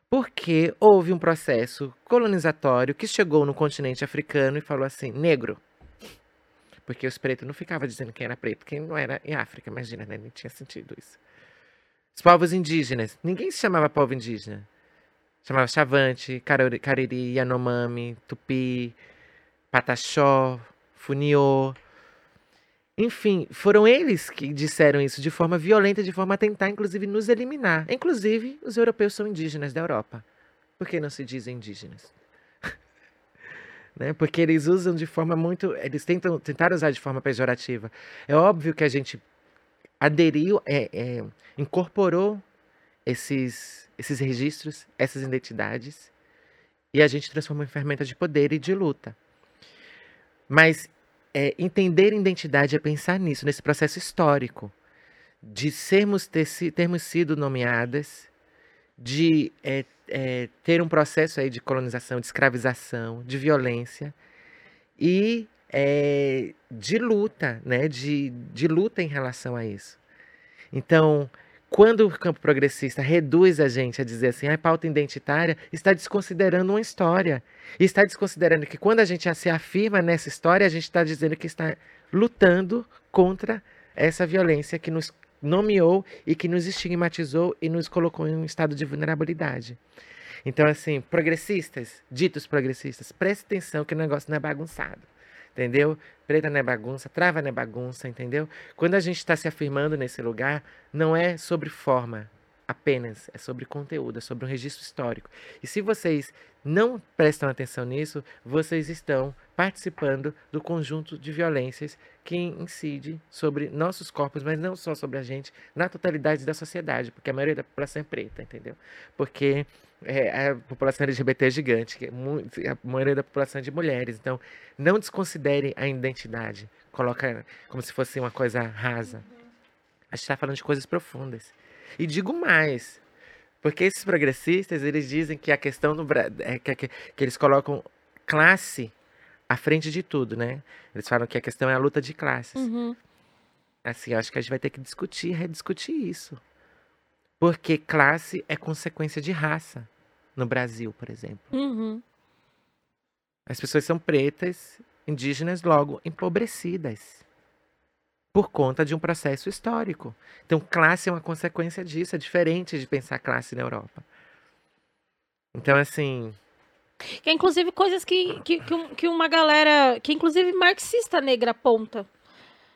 Porque houve um processo colonizatório que chegou no continente africano e falou assim: negro. Porque os pretos não ficavam dizendo quem era preto, quem não era em África, imagina, né? Nem tinha sentido isso. Os povos indígenas, ninguém se chamava povo indígena. Chamava Chavante, Cariri, Yanomami, Tupi, Pataxó, Funiô. Enfim, foram eles que disseram isso de forma violenta, de forma a tentar, inclusive, nos eliminar. Inclusive, os europeus são indígenas da Europa. Por que não se dizem indígenas? né? Porque eles usam de forma muito. Eles tentam tentar usar de forma pejorativa. É óbvio que a gente aderiu, é, é, incorporou esses, esses registros, essas identidades, e a gente transformou em ferramenta de poder e de luta. Mas é, entender identidade é pensar nisso, nesse processo histórico, de sermos ter, termos sido nomeadas, de é, é, ter um processo aí de colonização, de escravização, de violência e é, de luta, né? De, de luta em relação a isso. Então, quando o campo progressista reduz a gente a dizer assim, ah, pauta identitária, está desconsiderando uma história. E está desconsiderando que quando a gente se afirma nessa história, a gente está dizendo que está lutando contra essa violência que nos nomeou e que nos estigmatizou e nos colocou em um estado de vulnerabilidade. Então, assim, progressistas, ditos progressistas, preste atenção que o negócio não é bagunçado. Entendeu? Preta não é bagunça, trava não é bagunça, entendeu? Quando a gente está se afirmando nesse lugar, não é sobre forma, apenas, é sobre conteúdo, é sobre um registro histórico. E se vocês não prestam atenção nisso, vocês estão participando do conjunto de violências que incide sobre nossos corpos, mas não só sobre a gente, na totalidade da sociedade, porque a maioria da população é preta, entendeu? Porque é, a população LGBT é gigante, é a maioria da população é de mulheres. Então, não desconsidere a identidade. Coloca como se fosse uma coisa rasa. A gente está falando de coisas profundas. E digo mais, porque esses progressistas, eles dizem que a questão do é, que, que, que eles colocam classe à frente de tudo, né? Eles falam que a questão é a luta de classes. Uhum. Assim, acho que a gente vai ter que discutir, rediscutir isso. Porque classe é consequência de raça no Brasil, por exemplo. Uhum. As pessoas são pretas, indígenas, logo empobrecidas por conta de um processo histórico. Então, classe é uma consequência disso, é diferente de pensar classe na Europa. Então, assim. Que é inclusive coisas que, que, que uma galera, que inclusive marxista negra aponta.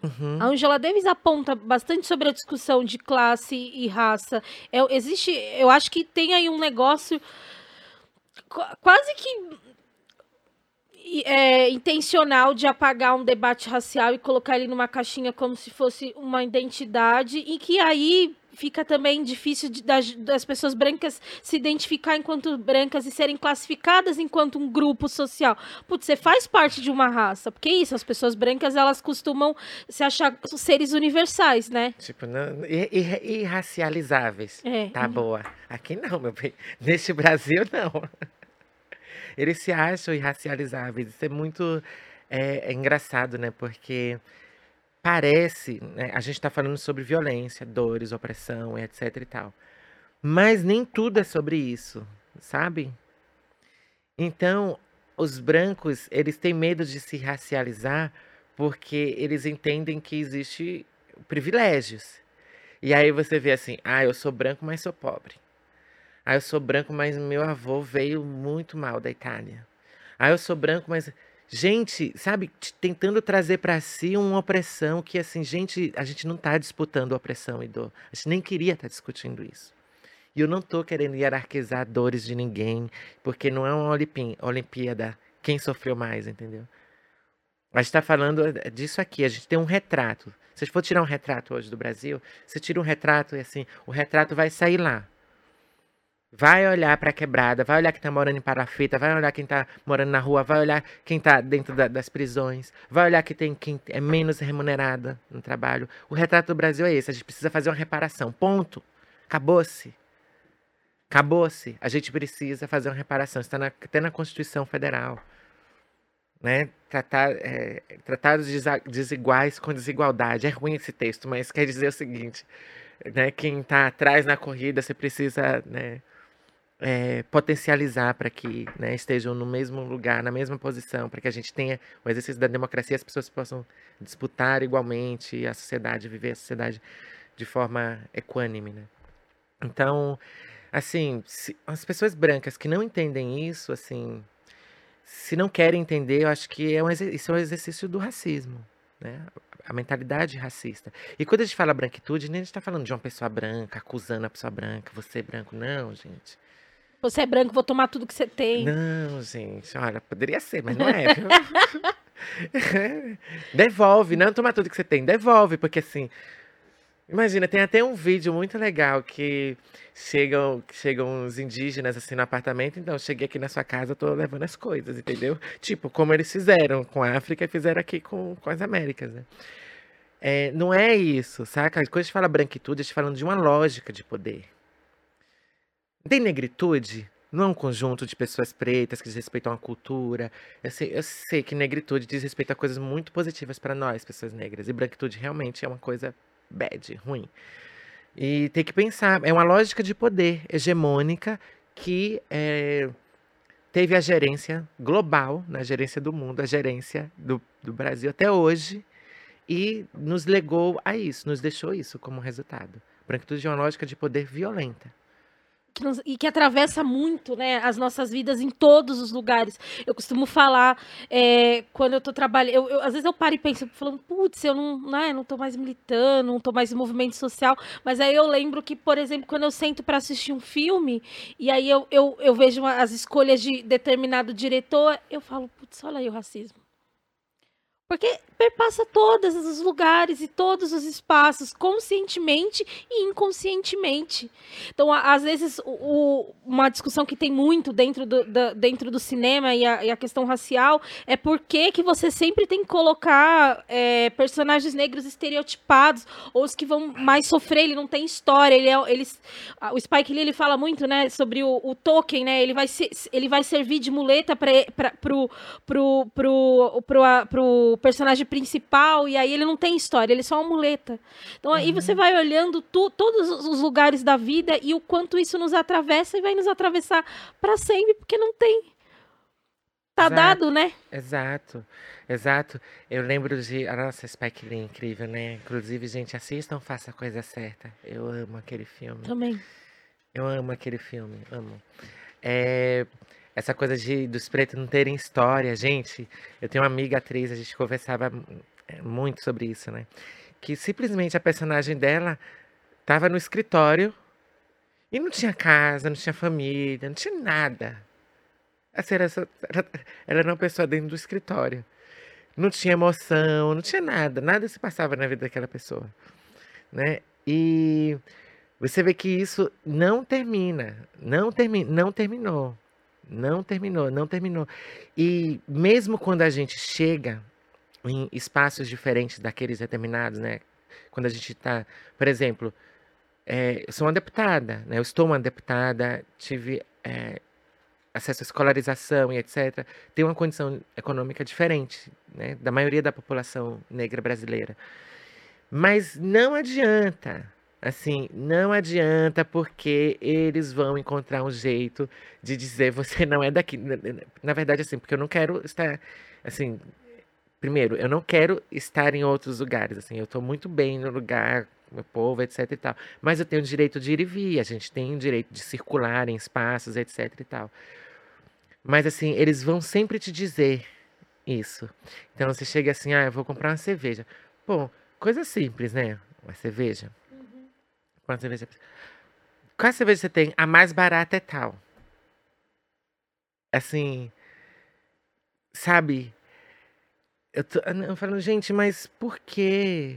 Uhum. A Angela Davis aponta bastante sobre a discussão de classe e raça. É, existe, eu acho que tem aí um negócio quase que é, intencional de apagar um debate racial e colocar ele numa caixinha como se fosse uma identidade, e que aí fica também difícil de, das, das, pessoas brancas se identificar enquanto brancas e serem classificadas enquanto um grupo social. Putz, você faz parte de uma raça. Porque é isso, as pessoas brancas, elas costumam se achar seres universais, né? Tipo, não, irracializáveis. É. Tá boa. Aqui não, meu bem. Neste Brasil, não. Eles se acham irracializáveis. Isso é muito é, é engraçado, né? Porque parece, né? a gente está falando sobre violência, dores, opressão, etc e tal. Mas nem tudo é sobre isso, sabe? Então, os brancos, eles têm medo de se racializar porque eles entendem que existe privilégios. E aí você vê assim, ah, eu sou branco, mas sou pobre. Ah, eu sou branco, mas meu avô veio muito mal da Itália. Ah, eu sou branco, mas gente, sabe, tentando trazer para si uma opressão que assim, gente, a gente não está disputando opressão e dor. A gente nem queria estar tá discutindo isso. E eu não estou querendo hierarquizar dores de ninguém, porque não é uma Olimpíada quem sofreu mais, entendeu? A gente está falando disso aqui, a gente tem um retrato. Se gente for tirar um retrato hoje do Brasil, você tira um retrato e assim, o retrato vai sair lá. Vai olhar para a quebrada, vai olhar quem está morando em parafita, vai olhar quem está morando na rua, vai olhar quem está dentro da, das prisões, vai olhar que tem quem é menos remunerada no trabalho. O retrato do Brasil é esse. A gente precisa fazer uma reparação. Ponto. Acabou-se. Acabou-se. A gente precisa fazer uma reparação. Está na, até na Constituição Federal. Né? Tratar, é, tratados desiguais com desigualdade. É ruim esse texto, mas quer dizer o seguinte: né? quem está atrás na corrida, você precisa. Né? É, potencializar para que né, estejam no mesmo lugar, na mesma posição, para que a gente tenha o exercício da democracia, as pessoas possam disputar igualmente a sociedade, viver a sociedade de forma equânime. Né? Então, assim, as pessoas brancas que não entendem isso, assim, se não querem entender, eu acho que é um, isso é um exercício do racismo, né? A mentalidade racista. E quando a gente fala branquitude, nem a gente está falando de uma pessoa branca, acusando a pessoa branca, você é branco. Não, gente. Você é branco, vou tomar tudo que você tem. Não, gente, olha, poderia ser, mas não é. devolve, não tomar tudo que você tem, devolve, porque assim. Imagina, tem até um vídeo muito legal que chegam, chegam uns indígenas assim no apartamento, então cheguei aqui na sua casa, tô levando as coisas, entendeu? Tipo, como eles fizeram com a África e fizeram aqui com, com as Américas, né? É, não é isso, saca? Quando a gente fala branquitude, a gente tá falando de uma lógica de poder. Tem negritude? Não é um conjunto de pessoas pretas que desrespeitam a cultura. Eu sei, eu sei que negritude diz respeito a coisas muito positivas para nós, pessoas negras. E branquitude realmente é uma coisa bad, ruim. E tem que pensar, é uma lógica de poder hegemônica que é, teve a gerência global, na gerência do mundo, a gerência do, do Brasil até hoje, e nos legou a isso, nos deixou isso como resultado. Branquitude é uma lógica de poder violenta que nos, e que atravessa muito né, as nossas vidas em todos os lugares. Eu costumo falar, é, quando eu estou trabalhando, eu, eu, às vezes eu paro e penso, falando, putz, eu não, né, não tô mais militando, não estou mais em movimento social, mas aí eu lembro que, por exemplo, quando eu sento para assistir um filme, e aí eu, eu, eu vejo as escolhas de determinado diretor, eu falo, putz, olha aí o racismo. Porque perpassa todos os lugares e todos os espaços, conscientemente e inconscientemente. Então, às vezes, o, uma discussão que tem muito dentro do, da, dentro do cinema e a, e a, questão racial é por que, que você sempre tem que colocar é, personagens negros estereotipados, ou os que vão mais sofrer, ele não tem história. Ele é, ele, o Spike Lee ele fala muito né, sobre o, o Tolkien, né, ele, vai ele vai servir de muleta para pro, pro, pro, pro, pro personagem principal e aí ele não tem história, ele é só uma muleta. Então aí você uhum. vai olhando tu, todos os lugares da vida e o quanto isso nos atravessa e vai nos atravessar para sempre, porque não tem. Tá exato, dado, né? Exato, exato. Eu lembro de. A nossa Spike Lee é incrível, né? Inclusive, gente, assistam, faça a coisa certa. Eu amo aquele filme. Também. Eu amo aquele filme, amo. É, essa coisa de dos pretos não terem história, gente. Eu tenho uma amiga atriz, a gente conversava é, muito sobre isso, né? Que simplesmente a personagem dela estava no escritório e não tinha casa, não tinha família, não tinha nada. Assim, era, só, ela era uma pessoa dentro do escritório. Não tinha emoção, não tinha nada, nada se passava na vida daquela pessoa, né? E você vê que isso não termina, não, termi não terminou. Não terminou, não terminou. E mesmo quando a gente chega em espaços diferentes daqueles determinados, né? Quando a gente está, por exemplo, é, eu sou uma deputada, né? Eu estou uma deputada, tive é, acesso à escolarização e etc. Tenho uma condição econômica diferente, né? Da maioria da população negra brasileira. Mas não adianta Assim, não adianta porque eles vão encontrar um jeito de dizer você não é daqui. Na verdade, assim, porque eu não quero estar, assim, primeiro, eu não quero estar em outros lugares, assim, eu estou muito bem no lugar, meu povo, etc e tal. Mas eu tenho o direito de ir e vir, a gente tem o direito de circular em espaços, etc e tal. Mas assim, eles vão sempre te dizer isso. Então você chega assim, ah, eu vou comprar uma cerveja. Pô, coisa simples, né? Uma cerveja. Quantas cervejas? Qual cerveja você tem? A mais barata é tal. Assim. Sabe? Eu tô eu falando, gente, mas por quê?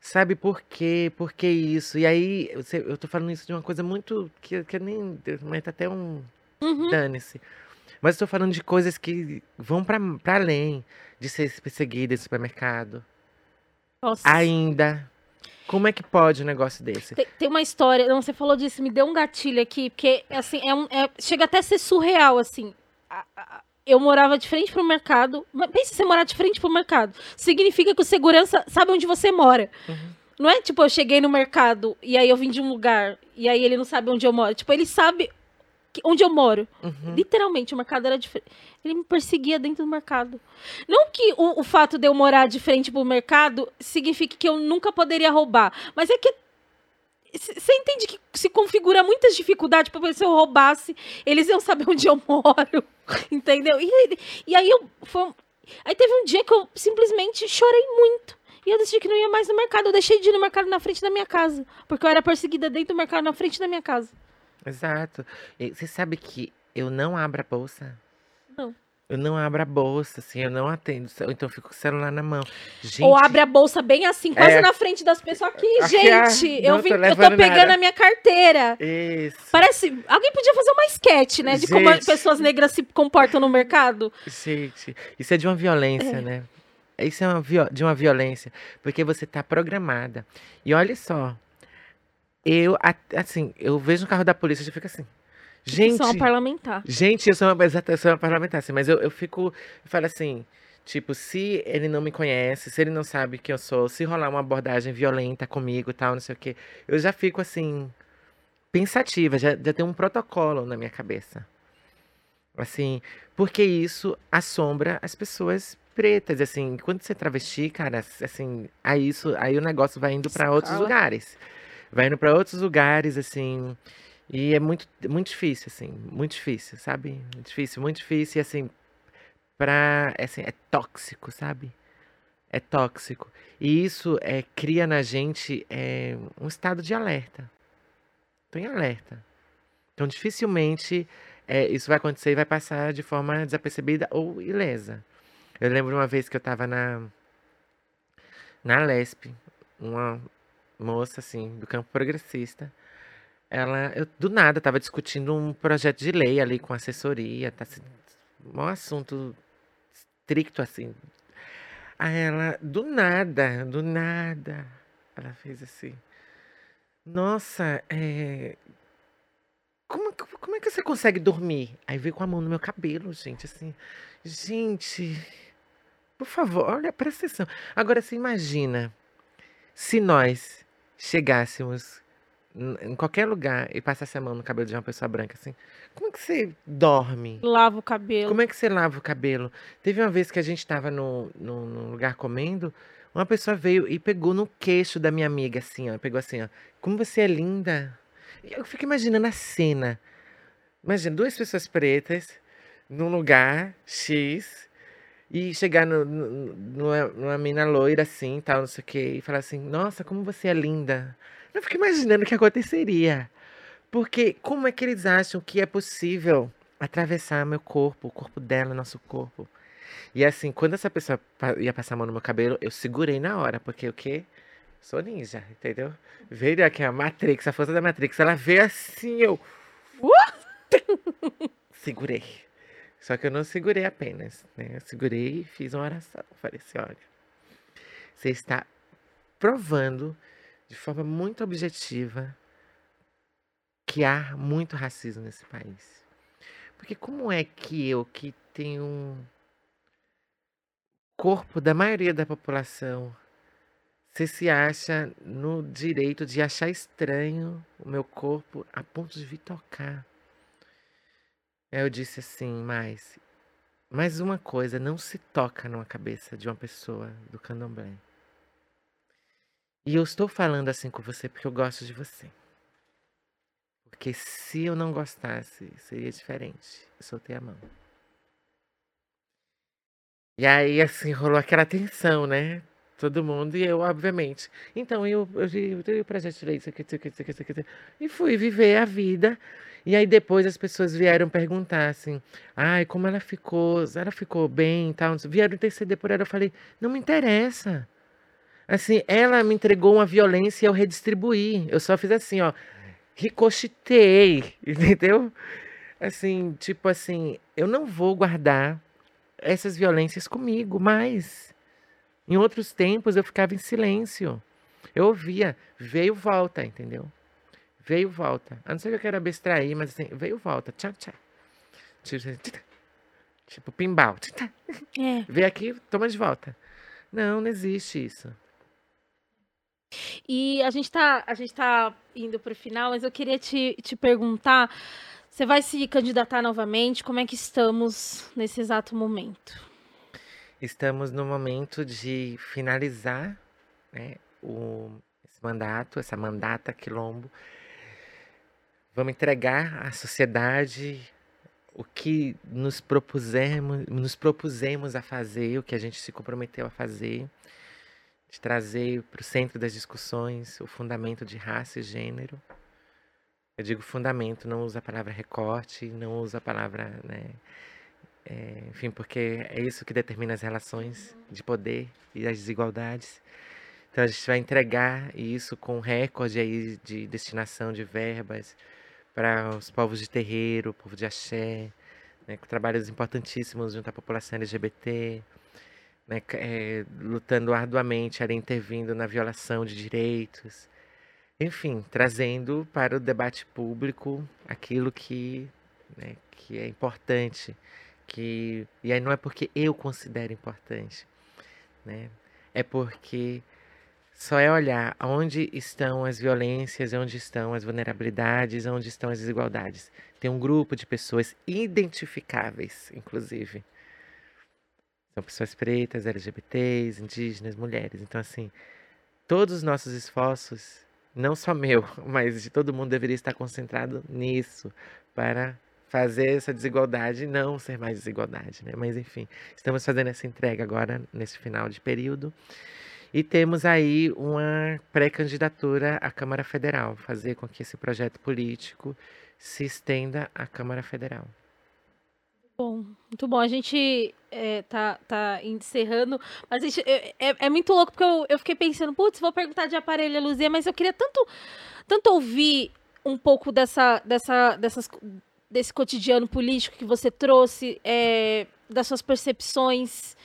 Sabe por quê? Por que isso? E aí, eu, eu tô falando isso de uma coisa muito. que, que nem. Mas tá até um. Uhum. Dane-se. Mas eu tô falando de coisas que vão para além de ser perseguida em supermercado. Nossa. Ainda. Como é que pode um negócio desse? Tem, tem, uma história, não, você falou disso, me deu um gatilho aqui, porque, assim, é um, é, chega até a ser surreal, assim. A, a, eu morava de frente pro mercado. Pensa você morar de frente pro mercado. Significa que o segurança sabe onde você mora. Uhum. Não é tipo, eu cheguei no mercado e aí eu vim de um lugar e aí ele não sabe onde eu moro. Tipo, ele sabe onde eu moro. Uhum. Literalmente, o mercado era diferente. Ele me perseguia dentro do mercado. Não que o, o fato de eu morar de frente pro mercado signifique que eu nunca poderia roubar, mas é que você entende que se configura muitas dificuldades para se eu roubasse, eles iam saber onde eu moro, entendeu? E, e aí eu foi, aí teve um dia que eu simplesmente chorei muito. E eu decidi que não ia mais no mercado. Eu deixei de ir no mercado na frente da minha casa. Porque eu era perseguida dentro do mercado na frente da minha casa. Exato. E você sabe que eu não abro a bolsa? Não. Eu não abro a bolsa, assim, eu não atendo. Então eu fico com o celular na mão. Gente, Ou abre a bolsa bem assim, quase é, na frente das pessoas. Aqui, aqui gente, eu, vim, tô eu tô pegando nada. a minha carteira. Isso. Parece. Alguém podia fazer uma sketch, né? De como as pessoas negras se comportam no mercado. Gente, isso é de uma violência, é. né? Isso é uma, de uma violência. Porque você tá programada. E olha só, eu, assim, eu vejo um carro da polícia e fico assim. Gente. Sou uma parlamentar. Gente, eu sou uma, eu sou uma parlamentar, assim, mas eu, eu fico. Eu falo assim. Tipo, se ele não me conhece, se ele não sabe quem eu sou, se rolar uma abordagem violenta comigo e tal, não sei o quê, eu já fico assim, pensativa, já, já tem um protocolo na minha cabeça. Assim, porque isso assombra as pessoas pretas, assim, quando você é travesti, cara, assim, aí isso, aí o negócio vai indo para outros lugares vai indo para outros lugares, assim. E é muito, muito difícil, assim, muito difícil, sabe? Muito difícil, muito difícil, e assim, pra, assim, é tóxico, sabe? É tóxico. E isso é, cria na gente é, um estado de alerta. Tô em alerta. Então, dificilmente é, isso vai acontecer e vai passar de forma desapercebida ou ilesa. Eu lembro uma vez que eu tava na, na Lesp, uma moça, assim, do campo progressista. Ela, eu do nada tava discutindo um projeto de lei ali com assessoria, tá assim, um assunto estricto assim. Aí ela, do nada, do nada, ela fez assim. Nossa, é, como, como é que você consegue dormir? Aí veio com a mão no meu cabelo, gente, assim. Gente, por favor, olha, presta atenção. Agora, você imagina se nós chegássemos em qualquer lugar e passasse a mão no cabelo de uma pessoa branca, assim, como é que você dorme? Lava o cabelo. Como é que você lava o cabelo? Teve uma vez que a gente estava no, no, num lugar comendo, uma pessoa veio e pegou no queixo da minha amiga, assim, ó. Pegou assim, ó. Como você é linda. Eu fico imaginando a cena. Imagina duas pessoas pretas num lugar X e chegar no, no, numa, numa mina loira assim, tal, não sei o quê, e falar assim: Nossa, como você é linda. Eu fico imaginando o que aconteceria. Porque como é que eles acham que é possível atravessar meu corpo, o corpo dela, nosso corpo? E assim, quando essa pessoa ia passar a mão no meu cabelo, eu segurei na hora, porque o quê? Sou ninja, entendeu? Veio aqui a Matrix, a força da Matrix. Ela veio assim, eu. Uh! Segurei. Só que eu não segurei apenas, né? Eu segurei e fiz uma oração. Falei assim: olha, você está provando de forma muito objetiva que há muito racismo nesse país. Porque como é que eu, que tenho um corpo da maioria da população, você se acha no direito de achar estranho o meu corpo a ponto de vir tocar. Eu disse assim, mas mais uma coisa, não se toca numa cabeça de uma pessoa do candomblé. E eu estou falando assim com você porque eu gosto de você. Porque se eu não gostasse, seria diferente. Eu soltei a mão. E aí, assim, rolou aquela tensão, né? todo mundo, e eu, obviamente. Então, eu, eu, eu, eu lei, isso aqui, isso aqui, isso aqui, isso aqui, e fui viver a vida. E aí depois as pessoas vieram perguntar assim, ai, como ela ficou, ela ficou bem e tal. Vieram interceder por ela, eu falei, não me interessa. Assim, ela me entregou uma violência e eu redistribuí. Eu só fiz assim, ó, ricochitei, entendeu? Assim, tipo assim, eu não vou guardar essas violências comigo mais. Em outros tempos eu ficava em silêncio. Eu ouvia, veio, volta, entendeu? Veio, volta. A não ser que eu quero abstrair, mas assim, veio, volta. Tchau, tchau. Tipo, tipo pimbal. É. Vem aqui, toma de volta. Não, não existe isso. E a gente tá, a gente tá indo para o final, mas eu queria te, te perguntar: você vai se candidatar novamente? Como é que estamos nesse exato momento? Estamos no momento de finalizar né, o, esse mandato, essa mandata quilombo. Vamos entregar à sociedade o que nos propusemos, nos propusemos a fazer, o que a gente se comprometeu a fazer, de trazer para o centro das discussões o fundamento de raça e gênero. Eu digo fundamento, não uso a palavra recorte, não uso a palavra né, é, enfim, porque é isso que determina as relações de poder e as desigualdades. Então a gente vai entregar isso com recorde aí de destinação de verbas para os povos de terreiro, povo de axé, né, com trabalhos importantíssimos junto à população LGBT, né, é, lutando arduamente, ali, intervindo na violação de direitos, enfim, trazendo para o debate público aquilo que, né, que é importante que e aí não é porque eu considero importante, né? É porque só é olhar onde estão as violências, onde estão as vulnerabilidades, onde estão as desigualdades. Tem um grupo de pessoas identificáveis, inclusive. São pessoas pretas, LGBTs, indígenas, mulheres. Então, assim, todos os nossos esforços não só meu, mas de todo mundo deveria estar concentrado nisso para fazer essa desigualdade não ser mais desigualdade, né? Mas enfim, estamos fazendo essa entrega agora nesse final de período. E temos aí uma pré-candidatura à Câmara Federal, fazer com que esse projeto político se estenda à Câmara Federal. Bom, muito bom. A gente é, tá, tá encerrando, mas gente, é, é, é, muito louco porque eu, eu fiquei pensando, putz, vou perguntar de aparelho Luzia, mas eu queria tanto, tanto ouvir um pouco dessa, dessa, dessas, desse cotidiano político que você trouxe, é, das suas percepções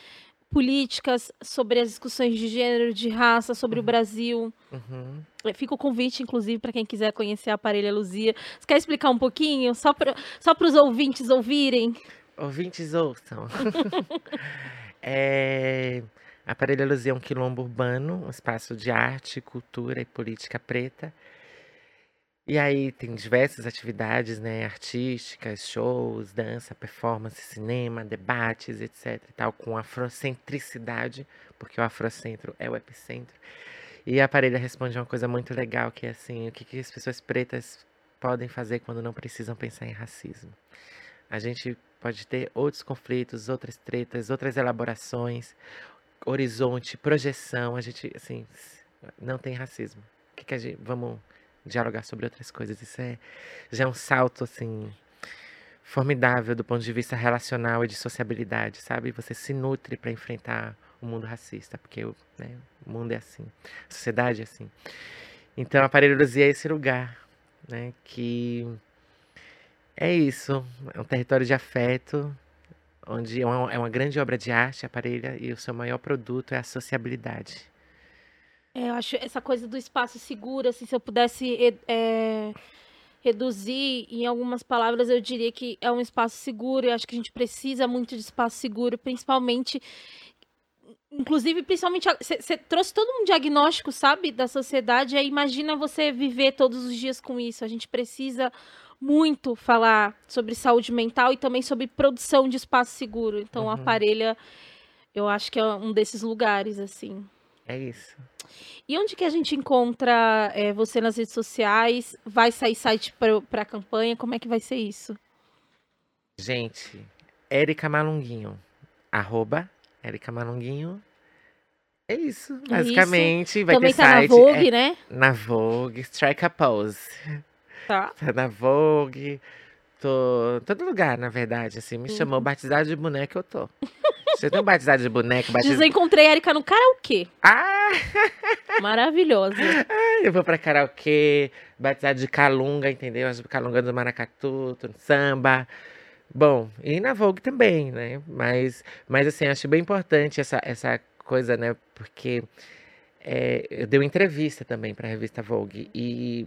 políticas sobre as discussões de gênero, de raça, sobre uhum. o Brasil. Uhum. Fica o convite, inclusive, para quem quiser conhecer a Aparelha Luzia. Você quer explicar um pouquinho, só para só os ouvintes ouvirem? Ouvintes ouçam. é... A Aparelha Luzia é um quilombo urbano, um espaço de arte, cultura e política preta e aí tem diversas atividades, né, artísticas, shows, dança, performance, cinema, debates, etc e tal, com afrocentricidade, porque o afrocentro é o epicentro. E a Parelha responde uma coisa muito legal, que é assim, o que, que as pessoas pretas podem fazer quando não precisam pensar em racismo. A gente pode ter outros conflitos, outras tretas, outras elaborações, horizonte, projeção, a gente, assim, não tem racismo. O que, que a gente, vamos dialogar sobre outras coisas. Isso é já é um salto assim formidável do ponto de vista relacional e de sociabilidade, sabe? Você se nutre para enfrentar o mundo racista, porque né, o mundo é assim, a sociedade é assim. Então a parelhosia é esse lugar, né, que é isso, é um território de afeto, onde é uma, é uma grande obra de arte, a parelha, e o seu maior produto é a sociabilidade. É, eu acho essa coisa do espaço seguro, assim, se eu pudesse é, reduzir em algumas palavras, eu diria que é um espaço seguro. Eu acho que a gente precisa muito de espaço seguro, principalmente. Inclusive, principalmente, você trouxe todo um diagnóstico, sabe, da sociedade. Aí imagina você viver todos os dias com isso. A gente precisa muito falar sobre saúde mental e também sobre produção de espaço seguro. Então, uhum. a Parelha, eu acho que é um desses lugares, assim. É isso. E onde que a gente encontra é, você nas redes sociais? Vai sair site para a campanha? Como é que vai ser isso? Gente, Érica Malunguinho. Arroba Érica Malunguinho. É isso, basicamente. É vai Também ter tá site, na Vogue, é, né? Na Vogue, Strike a Pose. Tá. Tá na Vogue. Tô todo lugar, na verdade, assim. Me chamou batizado de boneca, eu tô. Você tem um batizado de boneca? Batiz... Desencontrei a Erika no karaokê. Ah! Maravilhosa. eu vou pra karaokê, batizado de calunga, entendeu? As calunga do maracatu, samba. Bom, e na Vogue também, né? Mas, mas assim, acho bem importante essa, essa coisa, né? Porque é, eu dei uma entrevista também para a revista Vogue e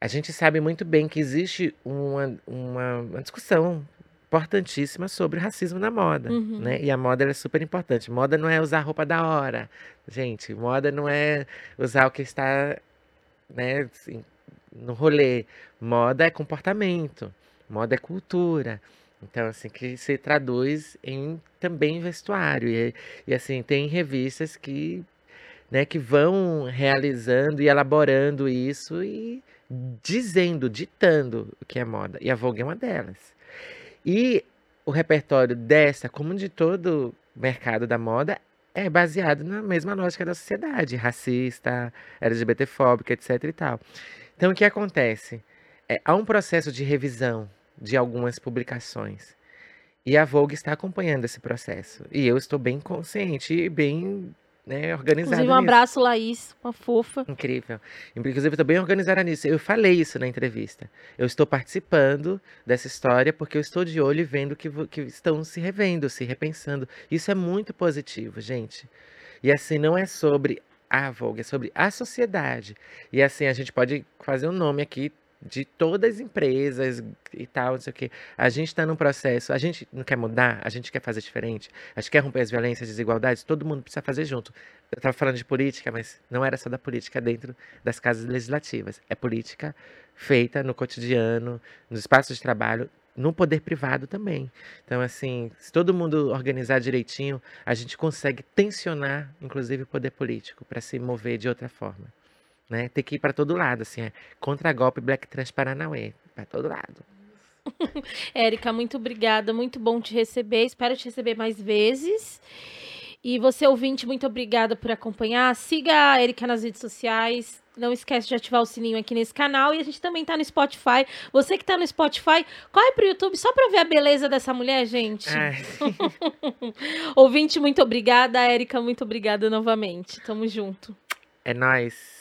a gente sabe muito bem que existe uma, uma, uma discussão importantíssima sobre racismo na moda, uhum. né? E a moda é super importante. Moda não é usar roupa da hora, gente. Moda não é usar o que está, né, assim, no rolê. Moda é comportamento. Moda é cultura. Então, assim, que se traduz em também vestuário. E, e assim, tem revistas que, né, que vão realizando e elaborando isso e dizendo, ditando o que é moda. E a Vogue é uma delas. E o repertório dessa, como de todo mercado da moda, é baseado na mesma lógica da sociedade, racista, LGBTfóbica, etc e tal. Então, o que acontece? É, há um processo de revisão de algumas publicações. E a Vogue está acompanhando esse processo. E eu estou bem consciente e bem né, organizada. Inclusive, um abraço, Laís, uma fofa. Incrível. Inclusive, estou bem organizada nisso. Eu falei isso na entrevista. Eu estou participando dessa história porque eu estou de olho e vendo que, que estão se revendo, se repensando. Isso é muito positivo, gente. E assim, não é sobre a Vogue, é sobre a sociedade. E assim, a gente pode fazer um nome aqui de todas as empresas e tal, não sei o quê. A gente está num processo, a gente não quer mudar, a gente quer fazer diferente, a gente quer romper as violências, as desigualdades, todo mundo precisa fazer junto. Eu estava falando de política, mas não era só da política dentro das casas legislativas. É política feita no cotidiano, nos espaços de trabalho, no poder privado também. Então, assim, se todo mundo organizar direitinho, a gente consegue tensionar, inclusive, o poder político para se mover de outra forma. Né? Tem que ir para todo lado, assim, é contra golpe Black Trans Paranauê, para todo lado. Érica, muito obrigada, muito bom te receber. Espero te receber mais vezes. E você, ouvinte, muito obrigada por acompanhar. Siga a Erika nas redes sociais. Não esquece de ativar o sininho aqui nesse canal. E a gente também tá no Spotify. Você que tá no Spotify, corre pro YouTube só pra ver a beleza dessa mulher, gente. Ouvinte, muito obrigada. Érica, muito obrigada novamente. Tamo junto. É nóis.